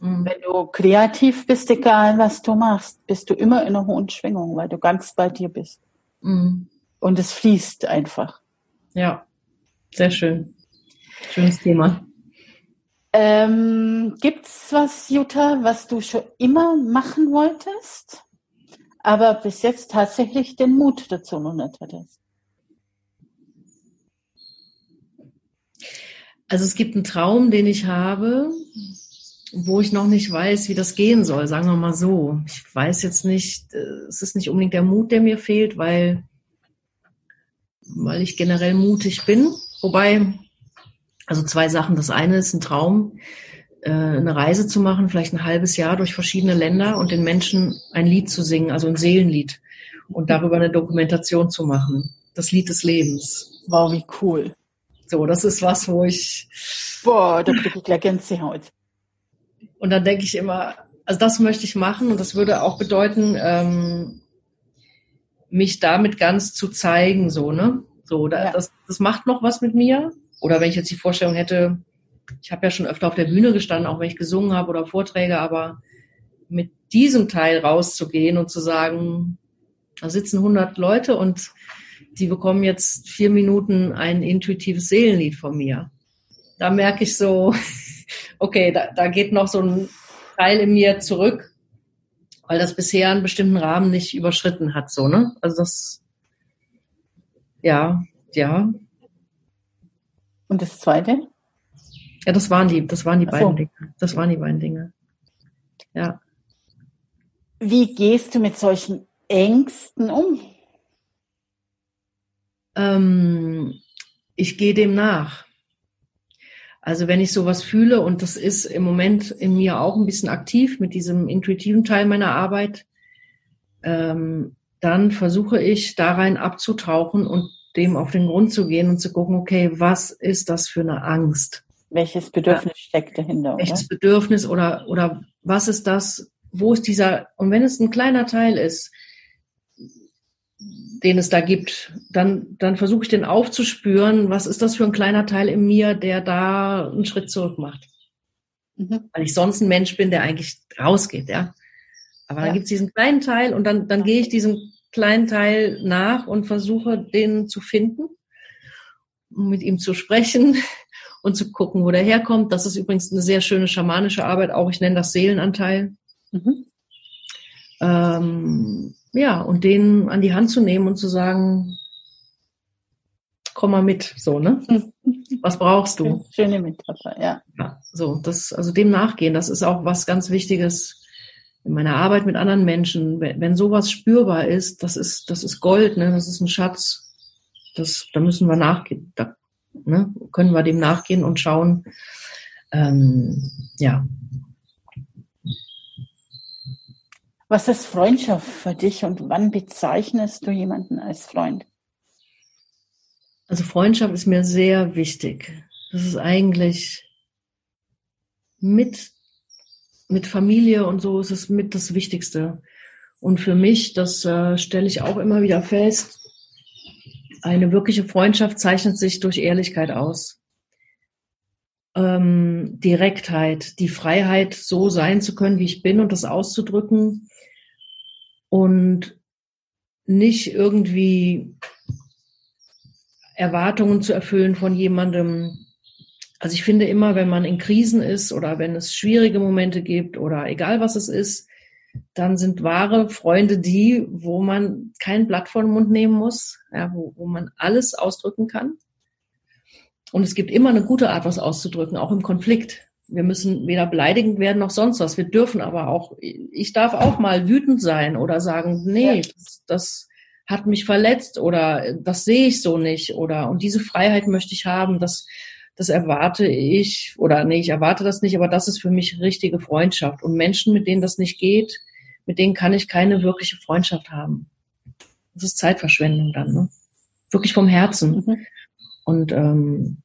Mhm. Wenn du kreativ bist, egal was du machst, bist du immer in einer hohen Schwingung, weil du ganz bei dir bist. Mhm. Und es fließt einfach. Ja, sehr schön. Schönes Thema. Ähm, gibt's was, Jutta, was du schon immer machen wolltest, aber bis jetzt tatsächlich den Mut dazu noch nicht hattest? Also es gibt einen Traum, den ich habe, wo ich noch nicht weiß, wie das gehen soll, sagen wir mal so. Ich weiß jetzt nicht, äh, es ist nicht unbedingt der Mut, der mir fehlt, weil weil ich generell mutig bin. Wobei, also zwei Sachen. Das eine ist ein Traum, äh, eine Reise zu machen, vielleicht ein halbes Jahr durch verschiedene Länder und den Menschen ein Lied zu singen, also ein Seelenlied und darüber eine Dokumentation zu machen. Das Lied des Lebens. Wow, wie cool. So, das ist was, wo ich. Boah, da kriege ich gleich Gänsehaut. Und dann denke ich immer, also das möchte ich machen und das würde auch bedeuten, ähm, mich damit ganz zu zeigen, so, ne? So, da, ja. das, das macht noch was mit mir. Oder wenn ich jetzt die Vorstellung hätte, ich habe ja schon öfter auf der Bühne gestanden, auch wenn ich gesungen habe oder Vorträge, aber mit diesem Teil rauszugehen und zu sagen, da sitzen 100 Leute und die bekommen jetzt vier Minuten ein intuitives Seelenlied von mir. Da merke ich so, (laughs) okay, da, da geht noch so ein Teil in mir zurück, weil das bisher einen bestimmten Rahmen nicht überschritten hat, so, ne? Also das, ja, ja. Und das zweite? Ja, das waren die, das waren die Ach beiden so. Dinge. Das waren die beiden Dinge. Ja. Wie gehst du mit solchen Ängsten um? Ähm, ich gehe dem nach. Also wenn ich sowas fühle, und das ist im Moment in mir auch ein bisschen aktiv mit diesem intuitiven Teil meiner Arbeit, ähm, dann versuche ich da rein abzutauchen und dem auf den Grund zu gehen und zu gucken, okay, was ist das für eine Angst? Welches Bedürfnis steckt dahinter? Oder? Welches Bedürfnis oder, oder was ist das? Wo ist dieser, und wenn es ein kleiner Teil ist, den es da gibt, dann, dann versuche ich den aufzuspüren, was ist das für ein kleiner Teil in mir, der da einen Schritt zurück macht. Mhm. Weil ich sonst ein Mensch bin, der eigentlich rausgeht, ja. Aber dann Ja. gibt es diesen kleinen Teil und dann, dann gehe ich diesem kleinen Teil nach und versuche, den zu finden, um mit ihm zu sprechen (laughs) und zu gucken, wo der herkommt. Das ist übrigens eine sehr schöne schamanische Arbeit, auch ich nenne das Seelenanteil. Mhm. Ähm, ja, und den an die Hand zu nehmen und zu sagen, komm mal mit, so, ne? (laughs) Was brauchst du? Schöne Metapher, ja. Ja, so, das, also dem nachgehen, das ist auch was ganz Wichtiges in meiner Arbeit mit anderen Menschen. Wenn, wenn sowas spürbar ist, das ist, das ist Gold, ne? Das ist ein Schatz. Das, da müssen wir nachgehen, da, ne? Können wir dem nachgehen und schauen, ähm, ja, Was ist Freundschaft für dich und wann bezeichnest du jemanden als Freund? Also Freundschaft ist mir sehr wichtig. Das ist eigentlich mit, mit Familie und so ist es mit das Wichtigste. Und für mich, das äh, stelle ich auch immer wieder fest, eine wirkliche Freundschaft zeichnet sich durch Ehrlichkeit aus. Ähm, Direktheit, die Freiheit, so sein zu können, wie ich bin und das auszudrücken und nicht irgendwie Erwartungen zu erfüllen von jemandem. Also ich finde immer, wenn man in Krisen ist oder wenn es schwierige Momente gibt oder egal was es ist, dann sind wahre Freunde die, wo man kein Blatt vor den Mund nehmen muss, ja, wo, wo man alles ausdrücken kann. Und es gibt immer eine gute Art, was auszudrücken, auch im Konflikt. Wir müssen weder beleidigend werden noch sonst was. Wir dürfen aber auch, ich darf auch mal wütend sein oder sagen, nee, Ja. das, das hat mich verletzt oder das sehe ich so nicht oder und diese Freiheit möchte ich haben, das, das erwarte ich oder nee, ich erwarte das nicht, aber das ist für mich richtige Freundschaft. Und Menschen, mit denen das nicht geht, mit denen kann ich keine wirkliche Freundschaft haben. Das ist Zeitverschwendung dann, ne? Wirklich vom Herzen. Mhm. Und ähm,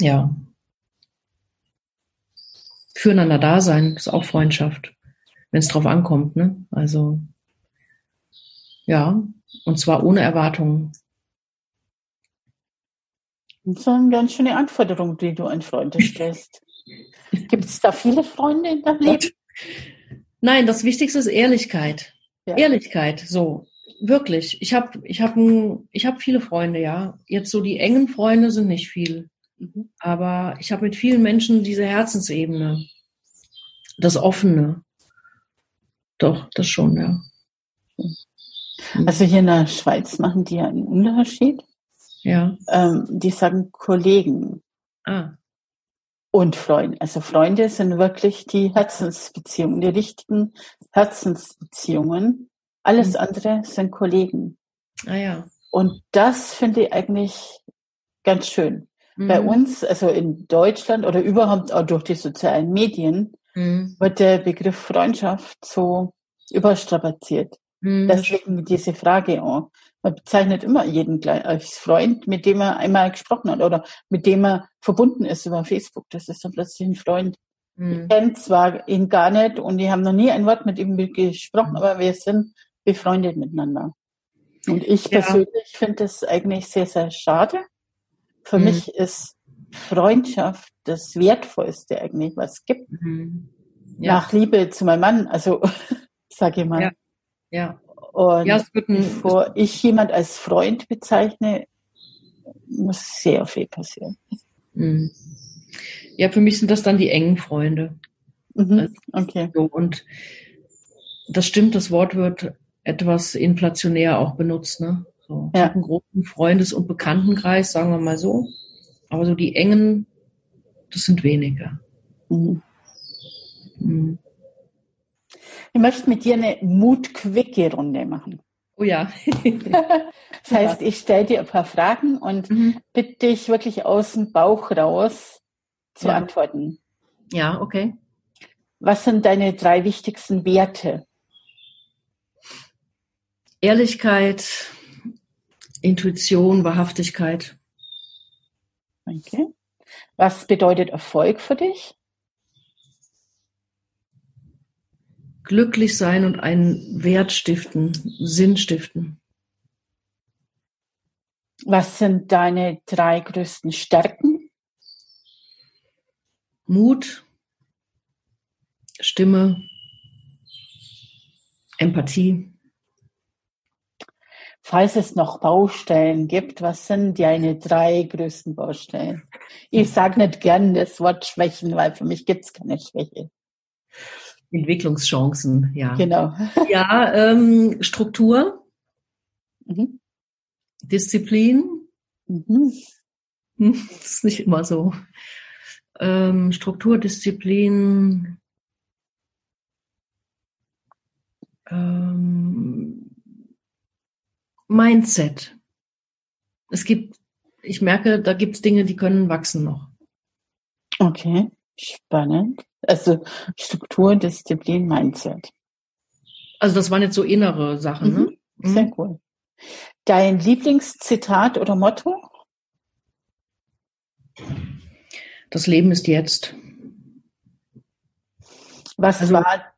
ja, füreinander da sein ist auch Freundschaft, wenn es drauf ankommt. Ne? Also ja, und zwar ohne Erwartungen. Das ist eine ganz schöne Anforderung, die du an Freunde stellst. (laughs) Gibt es da viele Freunde in deinem Leben? Nein, das Wichtigste ist Ehrlichkeit. Ja. Ehrlichkeit, so wirklich. Ich habe, ich habe, ich habe viele Freunde, ja. Jetzt so die engen Freunde sind nicht viel, Mhm. aber ich habe mit vielen Menschen diese Herzensebene, das Offene. Doch, das schon, ja. Also hier in der Schweiz machen die ja einen Unterschied. Ja. Ähm, die sagen Kollegen Ah, und Freunde. Also Freunde sind wirklich die Herzensbeziehungen, die richtigen Herzensbeziehungen. Alles Mhm. andere sind Kollegen. ah ja. Und das finde ich eigentlich ganz schön. Bei Mhm. uns, also in Deutschland oder überhaupt auch durch die sozialen Medien, Mhm. wird der Begriff Freundschaft so überstrapaziert. Mhm. Deswegen diese Frage auch. Man bezeichnet immer jeden gleich als Freund, mit dem er einmal gesprochen hat oder mit dem er verbunden ist über Facebook. Das ist dann plötzlich ein Freund. Mhm. Ich kenne zwar ihn gar nicht und die haben noch nie ein Wort mit ihm gesprochen, aber wir sind befreundet miteinander. Und ich Ja. persönlich finde das eigentlich sehr, sehr schade. Für Mhm. mich ist Freundschaft das Wertvollste eigentlich, was es gibt. Mhm. Ja. Nach Liebe zu meinem Mann, also (laughs) sage ich mal. Ja. Ja. Und Ja, ein, bevor ich jemand als Freund bezeichne, muss sehr viel passieren. Mhm. Ja, für mich sind das dann die engen Freunde. Mhm. Okay. So, und das stimmt, das Wort wird etwas inflationär auch benutzt. Ne? So, Ja. einen großen Freundes- und Bekanntenkreis, sagen wir mal so. Aber so die engen, das sind wenige. Mhm. Mhm. Ich möchte mit dir eine Mut-Quickie-Runde machen. Oh ja. (laughs) Das heißt, ich stelle dir ein paar Fragen und Mhm. bitte dich wirklich aus dem Bauch raus zu Ja. antworten. ja, okay. Was sind deine drei wichtigsten Werte? Ehrlichkeit, Intuition, Wahrhaftigkeit. Okay. Was bedeutet Erfolg für dich? Glücklich sein und einen Wert stiften, Sinn stiften. Was sind deine drei größten Stärken? Mut, Stimme, Empathie. Falls es noch Baustellen gibt, was sind deine drei größten Baustellen? Ich sage nicht gern das Wort Schwächen, weil für mich gibt es keine Schwäche. Entwicklungschancen, ja. Genau. Ja, ähm, Struktur, Mhm. Disziplin, Mhm. hm, das ist nicht immer so. Ähm, Struktur, Disziplin, ähm, Mindset. Es gibt, ich merke, da gibt es Dinge, die können wachsen noch. Okay, spannend. Also Struktur, Disziplin, Mindset. Also das waren jetzt so innere Sachen, ne? Sehr Mhm. cool. Dein Lieblingszitat oder Motto? Das Leben ist jetzt. Was Also- war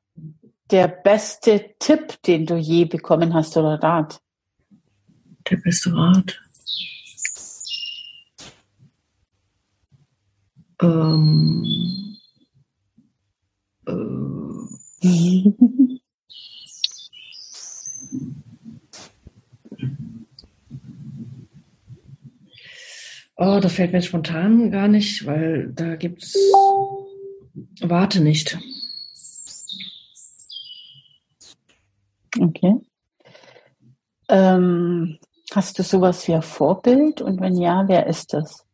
der beste Tipp, den du je bekommen hast oder Rat? Der beste Rat. Ähm, äh, oh, das fällt mir spontan gar nicht, weil da gibt's Warte nicht. Okay. Ähm, hast du sowas wie ein Vorbild? Und wenn ja, wer ist das?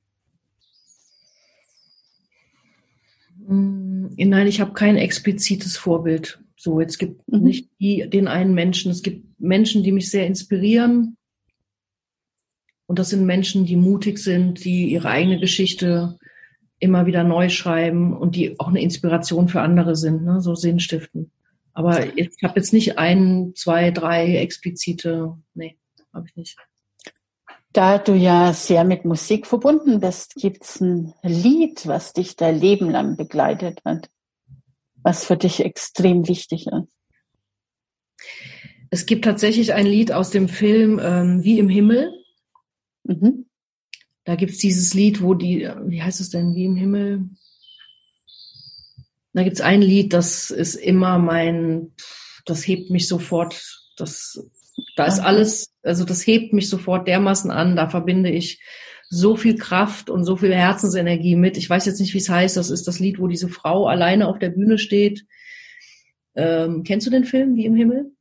Mm, Nein, ich habe kein explizites Vorbild. So, jetzt gibt Mhm. nicht die, den einen Menschen. Es gibt Menschen, die mich sehr inspirieren. Und das sind Menschen, die mutig sind, die ihre eigene Geschichte immer wieder neu schreiben und die auch eine Inspiration für andere sind, ne? so Sinnstiften. Aber ich habe jetzt nicht ein, zwei, drei explizite, nee, habe ich nicht. Da du ja sehr mit Musik verbunden bist, gibt's ein Lied, was dich dein Leben lang begleitet hat, was für dich extrem wichtig ist. Es gibt tatsächlich ein Lied aus dem Film ähm, Wie im Himmel. Mhm. Da gibt's dieses Lied, wo die, wie heißt es denn, wie im Himmel? Da gibt's ein Lied, das ist immer mein, das hebt mich sofort, das, da ist alles, also das hebt mich sofort dermaßen an, da verbinde ich so viel Kraft und so viel Herzensenergie mit. Ich weiß jetzt nicht, wie es heißt, das ist das Lied, wo diese Frau alleine auf der Bühne steht. Ähm, kennst du den Film, wie im Himmel?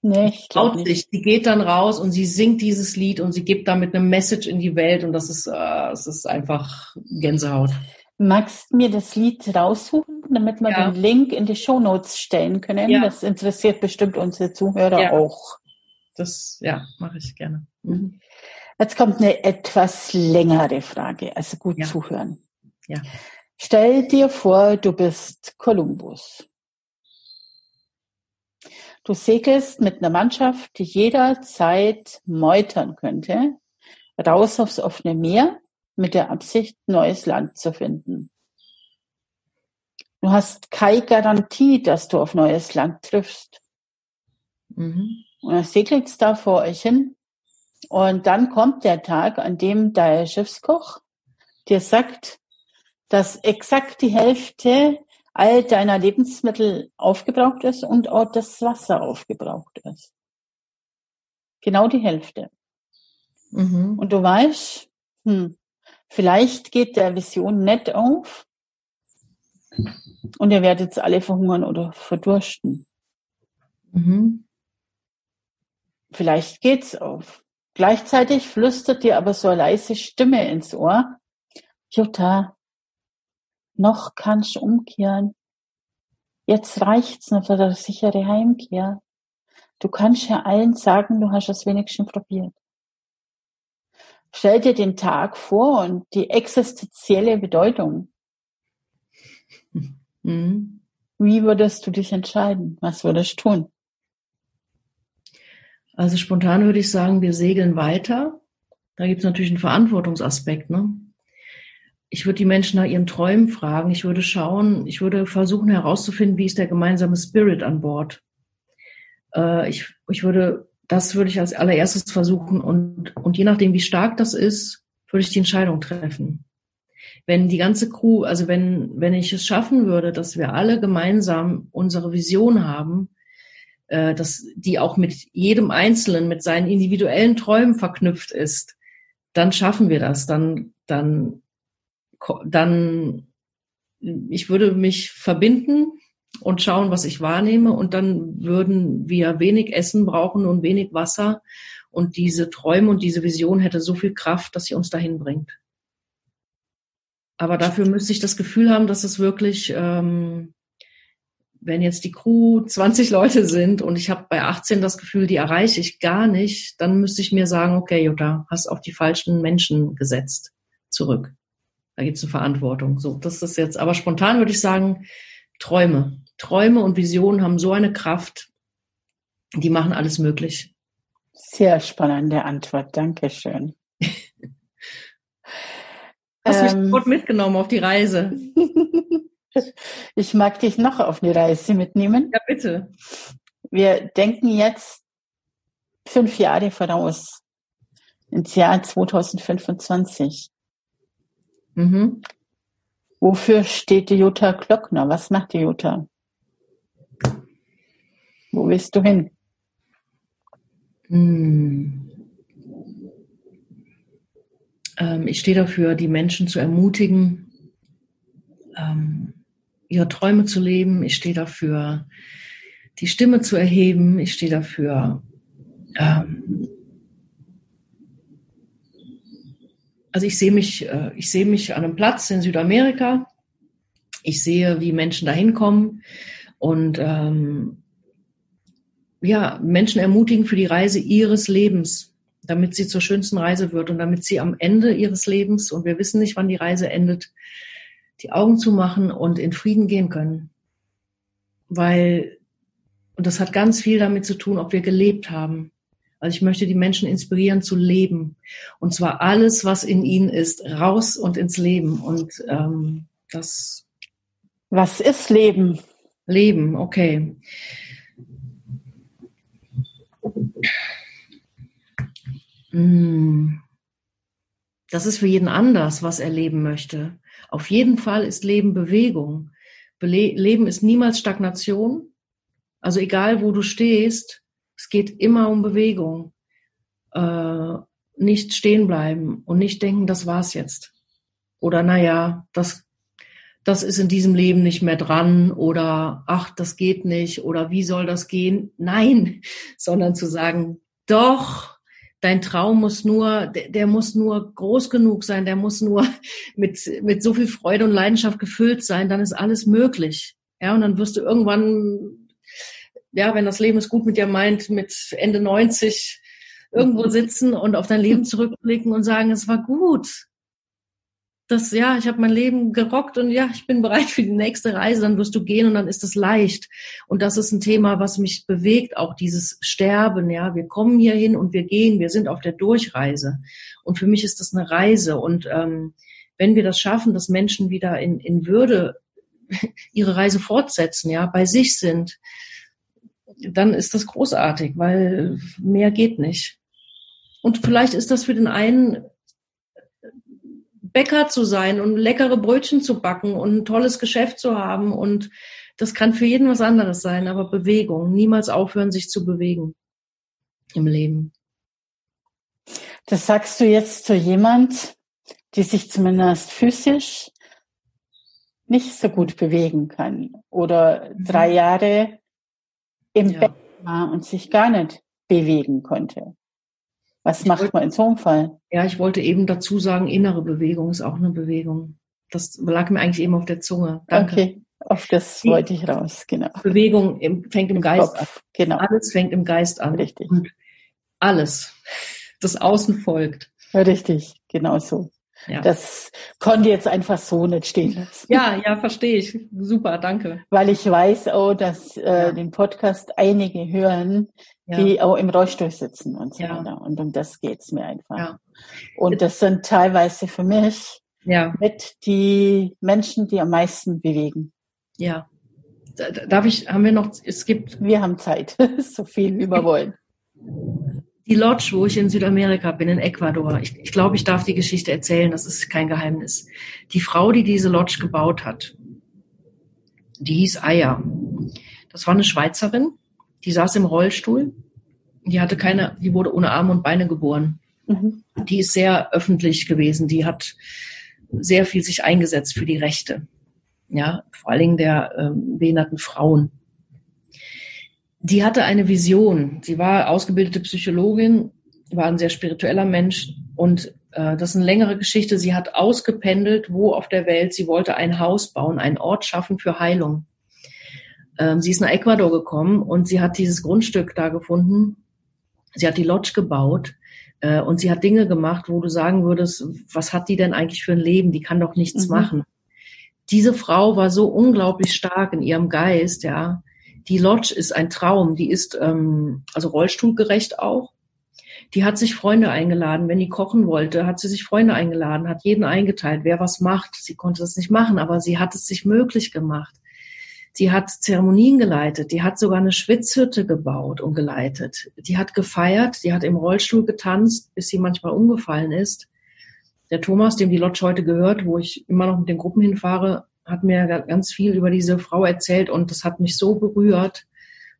Nee, ich traut nicht. sich, die geht dann raus und sie singt dieses Lied und sie gibt damit eine Message in die Welt und das ist, äh, es ist einfach Gänsehaut. Magst du mir das Lied raussuchen, damit wir Ja. den Link in die Shownotes stellen können? Ja. Das interessiert bestimmt unsere Zuhörer Ja. auch. Das, ja, mache ich gerne. Mhm. Jetzt kommt eine etwas längere Frage, also gut zuhören. Ja. Stell dir vor, du bist Kolumbus. Du segelst mit einer Mannschaft, die jederzeit meutern könnte, raus aufs offene Meer mit der Absicht, neues Land zu finden. Du hast keine Garantie, dass du auf neues Land triffst. Mhm. Und dann segelt's da vor euch hin. Und dann kommt der Tag, an dem der Schiffskoch dir sagt, dass exakt die Hälfte all deiner Lebensmittel aufgebraucht ist und auch das Wasser aufgebraucht ist. Genau die Hälfte. Mhm. Und du weißt, hm, vielleicht geht der Vision nicht auf und ihr werdet jetzt alle verhungern oder verdursten. Mhm. Vielleicht geht's auf. Gleichzeitig flüstert dir aber so eine leise Stimme ins Ohr. Jutta, noch kannst du umkehren. Jetzt reicht's noch für eine sichere Heimkehr. Du kannst ja allen sagen, du hast es wenigstens probiert. Stell dir den Tag vor und die existenzielle Bedeutung. Mhm. Wie würdest du dich entscheiden? Was würdest du tun? Also spontan würde ich sagen, wir segeln weiter. Da gibt es natürlich einen Verantwortungsaspekt. Ne? Ich würde die Menschen nach ihren Träumen fragen. Ich würde schauen, ich würde versuchen herauszufinden, wie ist der gemeinsame Spirit an Bord. Äh, ich, ich würde, das würde ich als allererstes versuchen und, und je nachdem, wie stark das ist, würde ich die Entscheidung treffen. Wenn die ganze Crew, also wenn, wenn ich es schaffen würde, dass wir alle gemeinsam unsere Vision haben, äh, dass die auch mit jedem Einzelnen, mit seinen individuellen Träumen verknüpft ist, dann schaffen wir das. Dann, dann, dann, ich würde mich verbinden und schauen, was ich wahrnehme und dann würden wir wenig Essen brauchen und wenig Wasser und diese Träume und diese Vision hätte so viel Kraft, dass sie uns dahin bringt. Aber dafür müsste ich das Gefühl haben, dass es wirklich ähm, wenn jetzt die Crew 20 Leute sind und ich habe bei 18 das Gefühl, die erreiche ich gar nicht, dann müsste ich mir sagen, okay, Jutta, hast auf die falschen Menschen gesetzt. Zurück. Da gibt es eine Verantwortung. So, das ist jetzt, aber spontan würde ich sagen, Träume. Träume und Visionen haben so eine Kraft, die machen alles möglich. Sehr spannende Antwort. Dankeschön. (laughs) Hast du mich ähm, sofort mitgenommen auf die Reise? (laughs) Ich mag dich noch auf eine Reise mitnehmen. Ja, bitte. Wir denken jetzt fünf Jahre voraus, ins Jahr 2025. Mhm. Wofür steht die Jutta Glockner? Was macht die Jutta? Wo willst du hin? Hm. Ähm, ich stehe dafür, die Menschen zu ermutigen, ähm, ihre Träume zu leben. Ich stehe dafür, die Stimme zu erheben. Ich stehe dafür, ähm, also ich sehe mich, äh, ich sehe mich an einem Platz in Südamerika. Ich sehe, wie Menschen dahin kommen und ähm, ja, Menschen ermutigen für die Reise ihres Lebens, damit sie zur schönsten Reise wird und damit sie am Ende ihres Lebens, und wir wissen nicht, wann die Reise endet, die Augen zu machen und in Frieden gehen können. Weil, und das hat ganz viel damit zu tun, ob wir gelebt haben. Also ich möchte die Menschen inspirieren zu leben. Und zwar alles, was in ihnen ist, raus und ins Leben. Und ähm, das. Was ist Leben? Leben, okay. Hm. Das ist für jeden anders, was er leben möchte. Auf jeden Fall ist Leben Bewegung. Leben ist niemals Stagnation. Also egal, wo du stehst, es geht immer um Bewegung. Äh, nicht stehen bleiben und nicht denken, das war's jetzt. Oder naja, das, das ist in diesem Leben nicht mehr dran oder ach, das geht nicht oder wie soll das gehen? Nein, (laughs) sondern zu sagen, doch, dein Traum muss nur, der, muss nur groß genug sein, der muss nur (laughs) mit, mit so viel Freude und Leidenschaft gefüllt sein, dann ist alles möglich. Ja, und dann wirst du irgendwann, ja, wenn das Leben es gut mit dir meint, mit Ende 90 irgendwo sitzen und auf dein Leben zurückblicken und sagen, es war gut das, ja, ich habe mein Leben gerockt und ja, ich bin bereit für die nächste Reise, dann wirst du gehen und dann ist es leicht. Und das ist ein Thema, was mich bewegt, auch dieses Sterben, ja. Wir kommen hier hin und wir gehen, wir sind auf der Durchreise. Und für mich ist das eine Reise. Und ähm, wenn wir das schaffen, dass Menschen wieder in, in Würde (laughs) ihre Reise fortsetzen, ja, bei sich sind, dann ist das großartig, weil mehr geht nicht. Und vielleicht ist das für den einen Bäcker zu sein und leckere Brötchen zu backen und ein tolles Geschäft zu haben. Und das kann für jeden was anderes sein, aber Bewegung. Niemals aufhören, sich zu bewegen im Leben. Das sagst du jetzt zu jemand, die sich zumindest physisch nicht so gut bewegen kann oder mhm. drei Jahre im ja. Bett war und sich gar nicht bewegen konnte. Was ich macht wollte, man in so einem Fall? Ja, ich wollte eben dazu sagen, innere Bewegung ist auch eine Bewegung. Das lag mir eigentlich eben auf der Zunge. Danke. Okay, auf das wollte ich raus, genau. Bewegung im, fängt im, Im Geist Kopf, an. Genau. Alles fängt im Geist an. Richtig. Und alles, das Außen folgt. Richtig, genau so. Ja. Das konnte jetzt einfach so nicht stehen lassen. Ja, ja, verstehe ich. Super, danke. Weil ich weiß auch, dass äh, ja. den Podcast einige hören, ja. die auch im Rollstuhl sitzen und so weiter. Und um das geht's mir einfach. Und das sind teilweise für mich mit die Menschen, die am meisten bewegen. Ja. Darf ich, haben wir noch, es gibt. Wir haben Zeit, (laughs) so viel wie wir wollen (laughs) die Lodge, wo ich in Südamerika bin, in Ecuador, ich, ich glaube, ich darf die Geschichte erzählen, das ist kein Geheimnis. Die Frau, die diese Lodge gebaut hat, die hieß Aya. Das war eine Schweizerin, die saß im Rollstuhl, die hatte keine, die wurde ohne Arme und Beine geboren. Mhm. Die ist sehr öffentlich gewesen, die hat sehr viel sich eingesetzt für die Rechte, ja, vor allen Dingen der ähm, behinderten Frauen die hatte eine Vision. Sie war ausgebildete Psychologin, war ein sehr spiritueller Mensch und äh, das ist eine längere Geschichte. Sie hat ausgependelt, wo auf der Welt sie wollte ein Haus bauen, einen Ort schaffen für Heilung. Ähm, sie ist nach Ecuador gekommen und sie hat dieses Grundstück da gefunden. Sie hat die Lodge gebaut äh, und sie hat Dinge gemacht, wo du sagen würdest, was hat die denn eigentlich für ein Leben? Die kann doch nichts mhm. machen. Diese Frau war so unglaublich stark in ihrem Geist, ja, die Lodge ist ein Traum. Die ist ähm, also rollstuhlgerecht auch. Die hat sich Freunde eingeladen. Wenn die kochen wollte, hat sie sich Freunde eingeladen, hat jeden eingeteilt, wer was macht. Sie konnte das nicht machen, aber sie hat es sich möglich gemacht. Sie hat Zeremonien geleitet. Die hat sogar eine Schwitzhütte gebaut und geleitet. Die hat gefeiert. Die hat im Rollstuhl getanzt, bis sie manchmal umgefallen ist. Der Thomas, dem die Lodge heute gehört, wo ich immer noch mit den Gruppen hinfahre, hat mir ganz viel über diese Frau erzählt und das hat mich so berührt.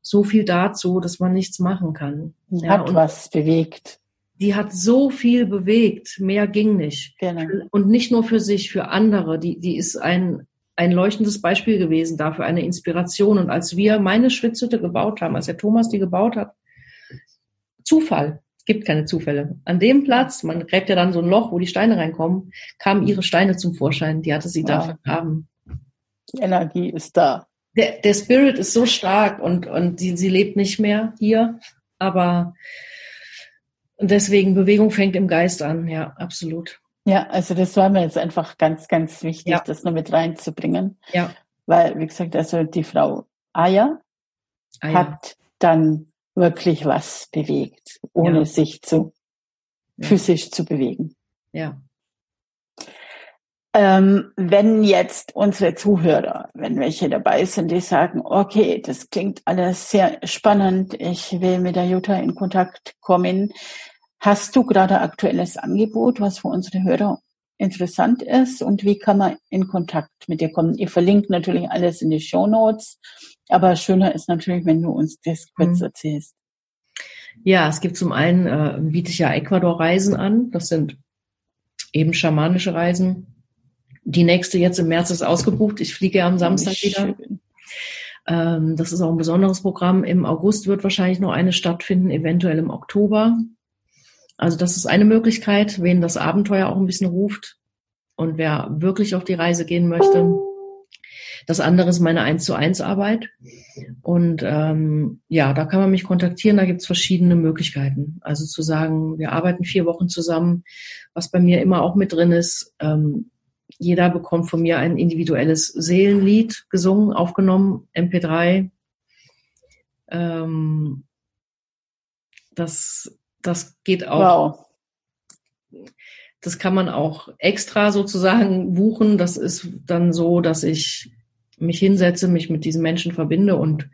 So viel dazu, dass man nichts machen kann. Die ja, hat was bewegt. Die hat so viel bewegt. Mehr ging nicht. Genau. Und nicht nur für sich, für andere. Die, die ist ein, ein leuchtendes Beispiel gewesen dafür, eine Inspiration. Und als wir meine Schwitzhütte gebaut haben, als der Thomas die gebaut hat, Zufall. Es gibt keine Zufälle. An dem Platz, man gräbt ja dann so ein Loch, wo die Steine reinkommen, kamen ihre Steine zum Vorschein. Die hatte sie wow. da vergraben die Energie ist da. Der, der Spirit ist so stark und, und die, sie lebt nicht mehr hier, aber deswegen Bewegung fängt im Geist an, ja, absolut. Ja, also das war mir jetzt einfach ganz, ganz wichtig, ja. das noch mit reinzubringen. Ja. Weil, wie gesagt, also die Frau Aya, Aya. hat dann wirklich was bewegt, ohne ja. sich zu ja. physisch zu bewegen. Ja. Ähm, wenn jetzt unsere Zuhörer, wenn welche dabei sind, die sagen, okay, das klingt alles sehr spannend, ich will mit der Jutta in Kontakt kommen. Hast du gerade aktuelles Angebot, was für unsere Hörer interessant ist und wie kann man in Kontakt mit dir kommen? Ihr verlinkt natürlich alles in die Show Notes, aber schöner ist natürlich, wenn du uns das kurz mhm. erzählst. Ja, es gibt zum einen, äh, biete ich ja Ecuador-Reisen an. Das sind eben schamanische Reisen, die nächste jetzt im März ist ausgebucht. Ich fliege am Samstag wieder. Ähm, das ist auch ein besonderes Programm. Im August wird wahrscheinlich noch eine stattfinden, eventuell im Oktober. Also das ist eine Möglichkeit, wen das Abenteuer auch ein bisschen ruft und wer wirklich auf die Reise gehen möchte. Das andere ist meine 1 zu 1 Arbeit. Und ähm, ja, da kann man mich kontaktieren, da gibt es verschiedene Möglichkeiten. Also zu sagen, wir arbeiten vier Wochen zusammen, was bei mir immer auch mit drin ist, ähm, jeder bekommt von mir ein individuelles Seelenlied gesungen, aufgenommen, MP3. Ähm, das, das geht auch. Wow. Das kann man auch extra sozusagen buchen. Das ist dann so, dass ich mich hinsetze, mich mit diesen Menschen verbinde und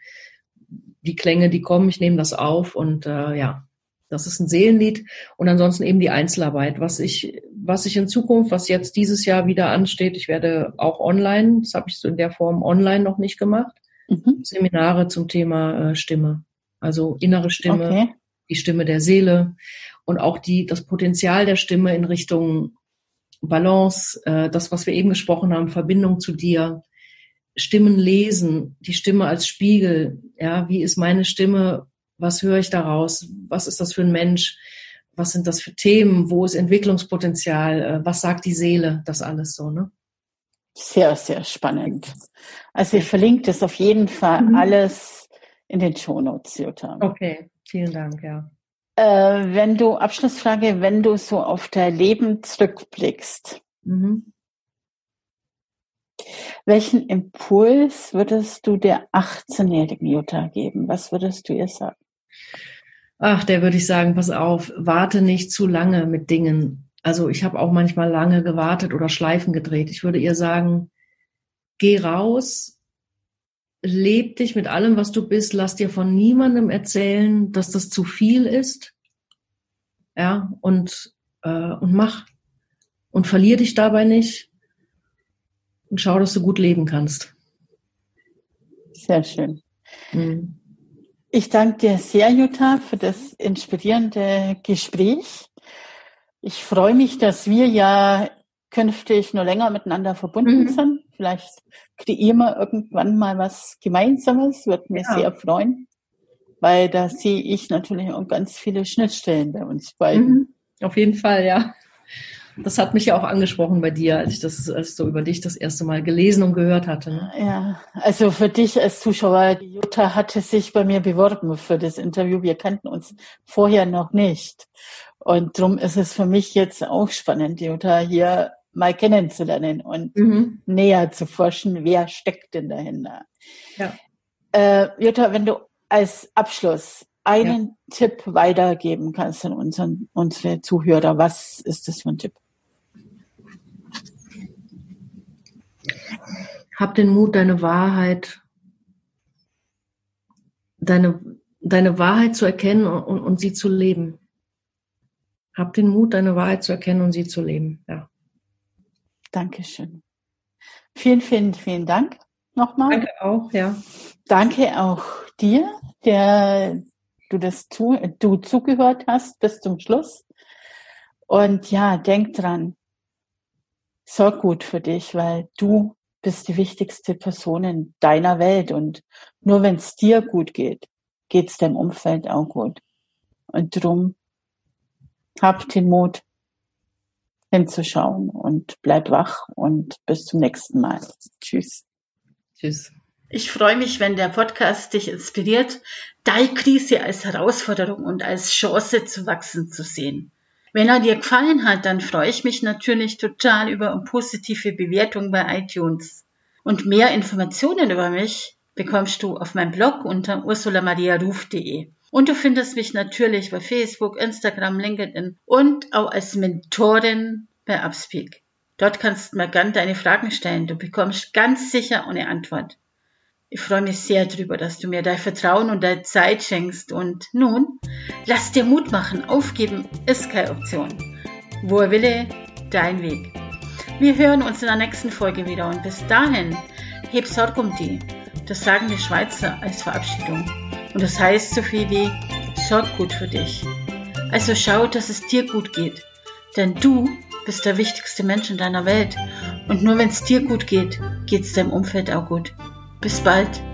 die Klänge, die kommen, ich nehme das auf und äh, ja, das ist ein Seelenlied und ansonsten eben die Einzelarbeit. Was ich, was ich in Zukunft, was jetzt dieses Jahr wieder ansteht, ich werde auch online, das habe ich so in der Form online noch nicht gemacht, mhm. Seminare zum Thema äh, Stimme. Also innere Stimme, okay. die Stimme der Seele und auch die, das Potenzial der Stimme in Richtung Balance, äh, das, was wir eben gesprochen haben, Verbindung zu dir, Stimmen lesen, die Stimme als Spiegel. Ja, wie ist meine Stimme? Was höre ich daraus? Was ist das für ein Mensch? Was sind das für Themen? Wo ist Entwicklungspotenzial? Äh, was sagt die Seele? Das alles so, ne? Sehr, sehr spannend. Also ich verlinke das auf jeden Fall mhm. alles in den Shownotes, Jutta. Okay, vielen Dank, ja. Äh, wenn du, Abschlussfrage, wenn du so auf dein Leben zurückblickst, mhm. welchen Impuls würdest du der 18-jährigen Jutta geben? Was würdest du ihr sagen? Ach, der würde ich sagen, pass auf, warte nicht zu lange mit Dingen. Also ich habe auch manchmal lange gewartet oder Schleifen gedreht. Ich würde ihr sagen, geh raus, leb dich mit allem, was du bist, lass dir von niemandem erzählen, dass das zu viel ist. Ja, und, äh, und mach. Und verlier dich dabei nicht. Und schau, dass du gut leben kannst. Sehr schön. Mhm. Ich danke dir sehr, Jutta, für das inspirierende Gespräch. Ich freue mich, dass wir ja künftig nur länger miteinander verbunden mhm. sind. Vielleicht kreieren wir irgendwann mal was Gemeinsames, würde mich ja. sehr freuen, weil da sehe ich natürlich auch ganz viele Schnittstellen bei uns beiden. Mhm. Auf jeden Fall, ja. Das hat mich ja auch angesprochen bei dir, als ich das als so über dich das erste Mal gelesen und gehört hatte. Ne? Ja, also für dich als Zuschauer, die Jutta hatte sich bei mir beworben für das Interview. Wir kannten uns vorher noch nicht. Und darum ist es für mich jetzt auch spannend, Jutta hier mal kennenzulernen und mhm. näher zu forschen, wer steckt denn dahinter. Ja. Äh, Jutta, wenn du als Abschluss einen ja. Tipp weitergeben kannst an unseren, unsere Zuhörer, was ist das für ein Tipp? Hab den Mut, deine Wahrheit, deine, deine Wahrheit zu erkennen und, und sie zu leben. Hab den Mut, deine Wahrheit zu erkennen und sie zu leben. Ja. Dankeschön. Vielen, vielen, vielen Dank nochmal. Danke auch, ja. Danke auch dir, der du das zu, du zugehört hast bis zum Schluss. Und ja, denk dran, sorg gut für dich, weil du bist die wichtigste Person in deiner Welt und nur wenn es dir gut geht, geht es deinem Umfeld auch gut. Und drum hab den Mut, hinzuschauen und bleib wach und bis zum nächsten Mal. Tschüss. Tschüss. Ich freue mich, wenn der Podcast dich inspiriert, deine Krise als Herausforderung und als Chance zu wachsen zu sehen. Wenn er dir gefallen hat, dann freue ich mich natürlich total über positive Bewertung bei iTunes. Und mehr Informationen über mich bekommst du auf meinem Blog unter ursulamariaruf.de. Und du findest mich natürlich bei Facebook, Instagram, LinkedIn und auch als Mentorin bei Upspeak. Dort kannst du mir gern deine Fragen stellen. Du bekommst ganz sicher eine Antwort. Ich freue mich sehr darüber, dass du mir dein Vertrauen und deine Zeit schenkst. Und nun, lass dir Mut machen. Aufgeben ist keine Option. Wo er wille, dein Weg. Wir hören uns in der nächsten Folge wieder und bis dahin, heb Sorg um die. Das sagen die Schweizer als Verabschiedung. Und das heißt so viel wie, sorg gut für dich. Also schau, dass es dir gut geht. Denn du bist der wichtigste Mensch in deiner Welt. Und nur wenn es dir gut geht, geht es deinem Umfeld auch gut. Bis bald.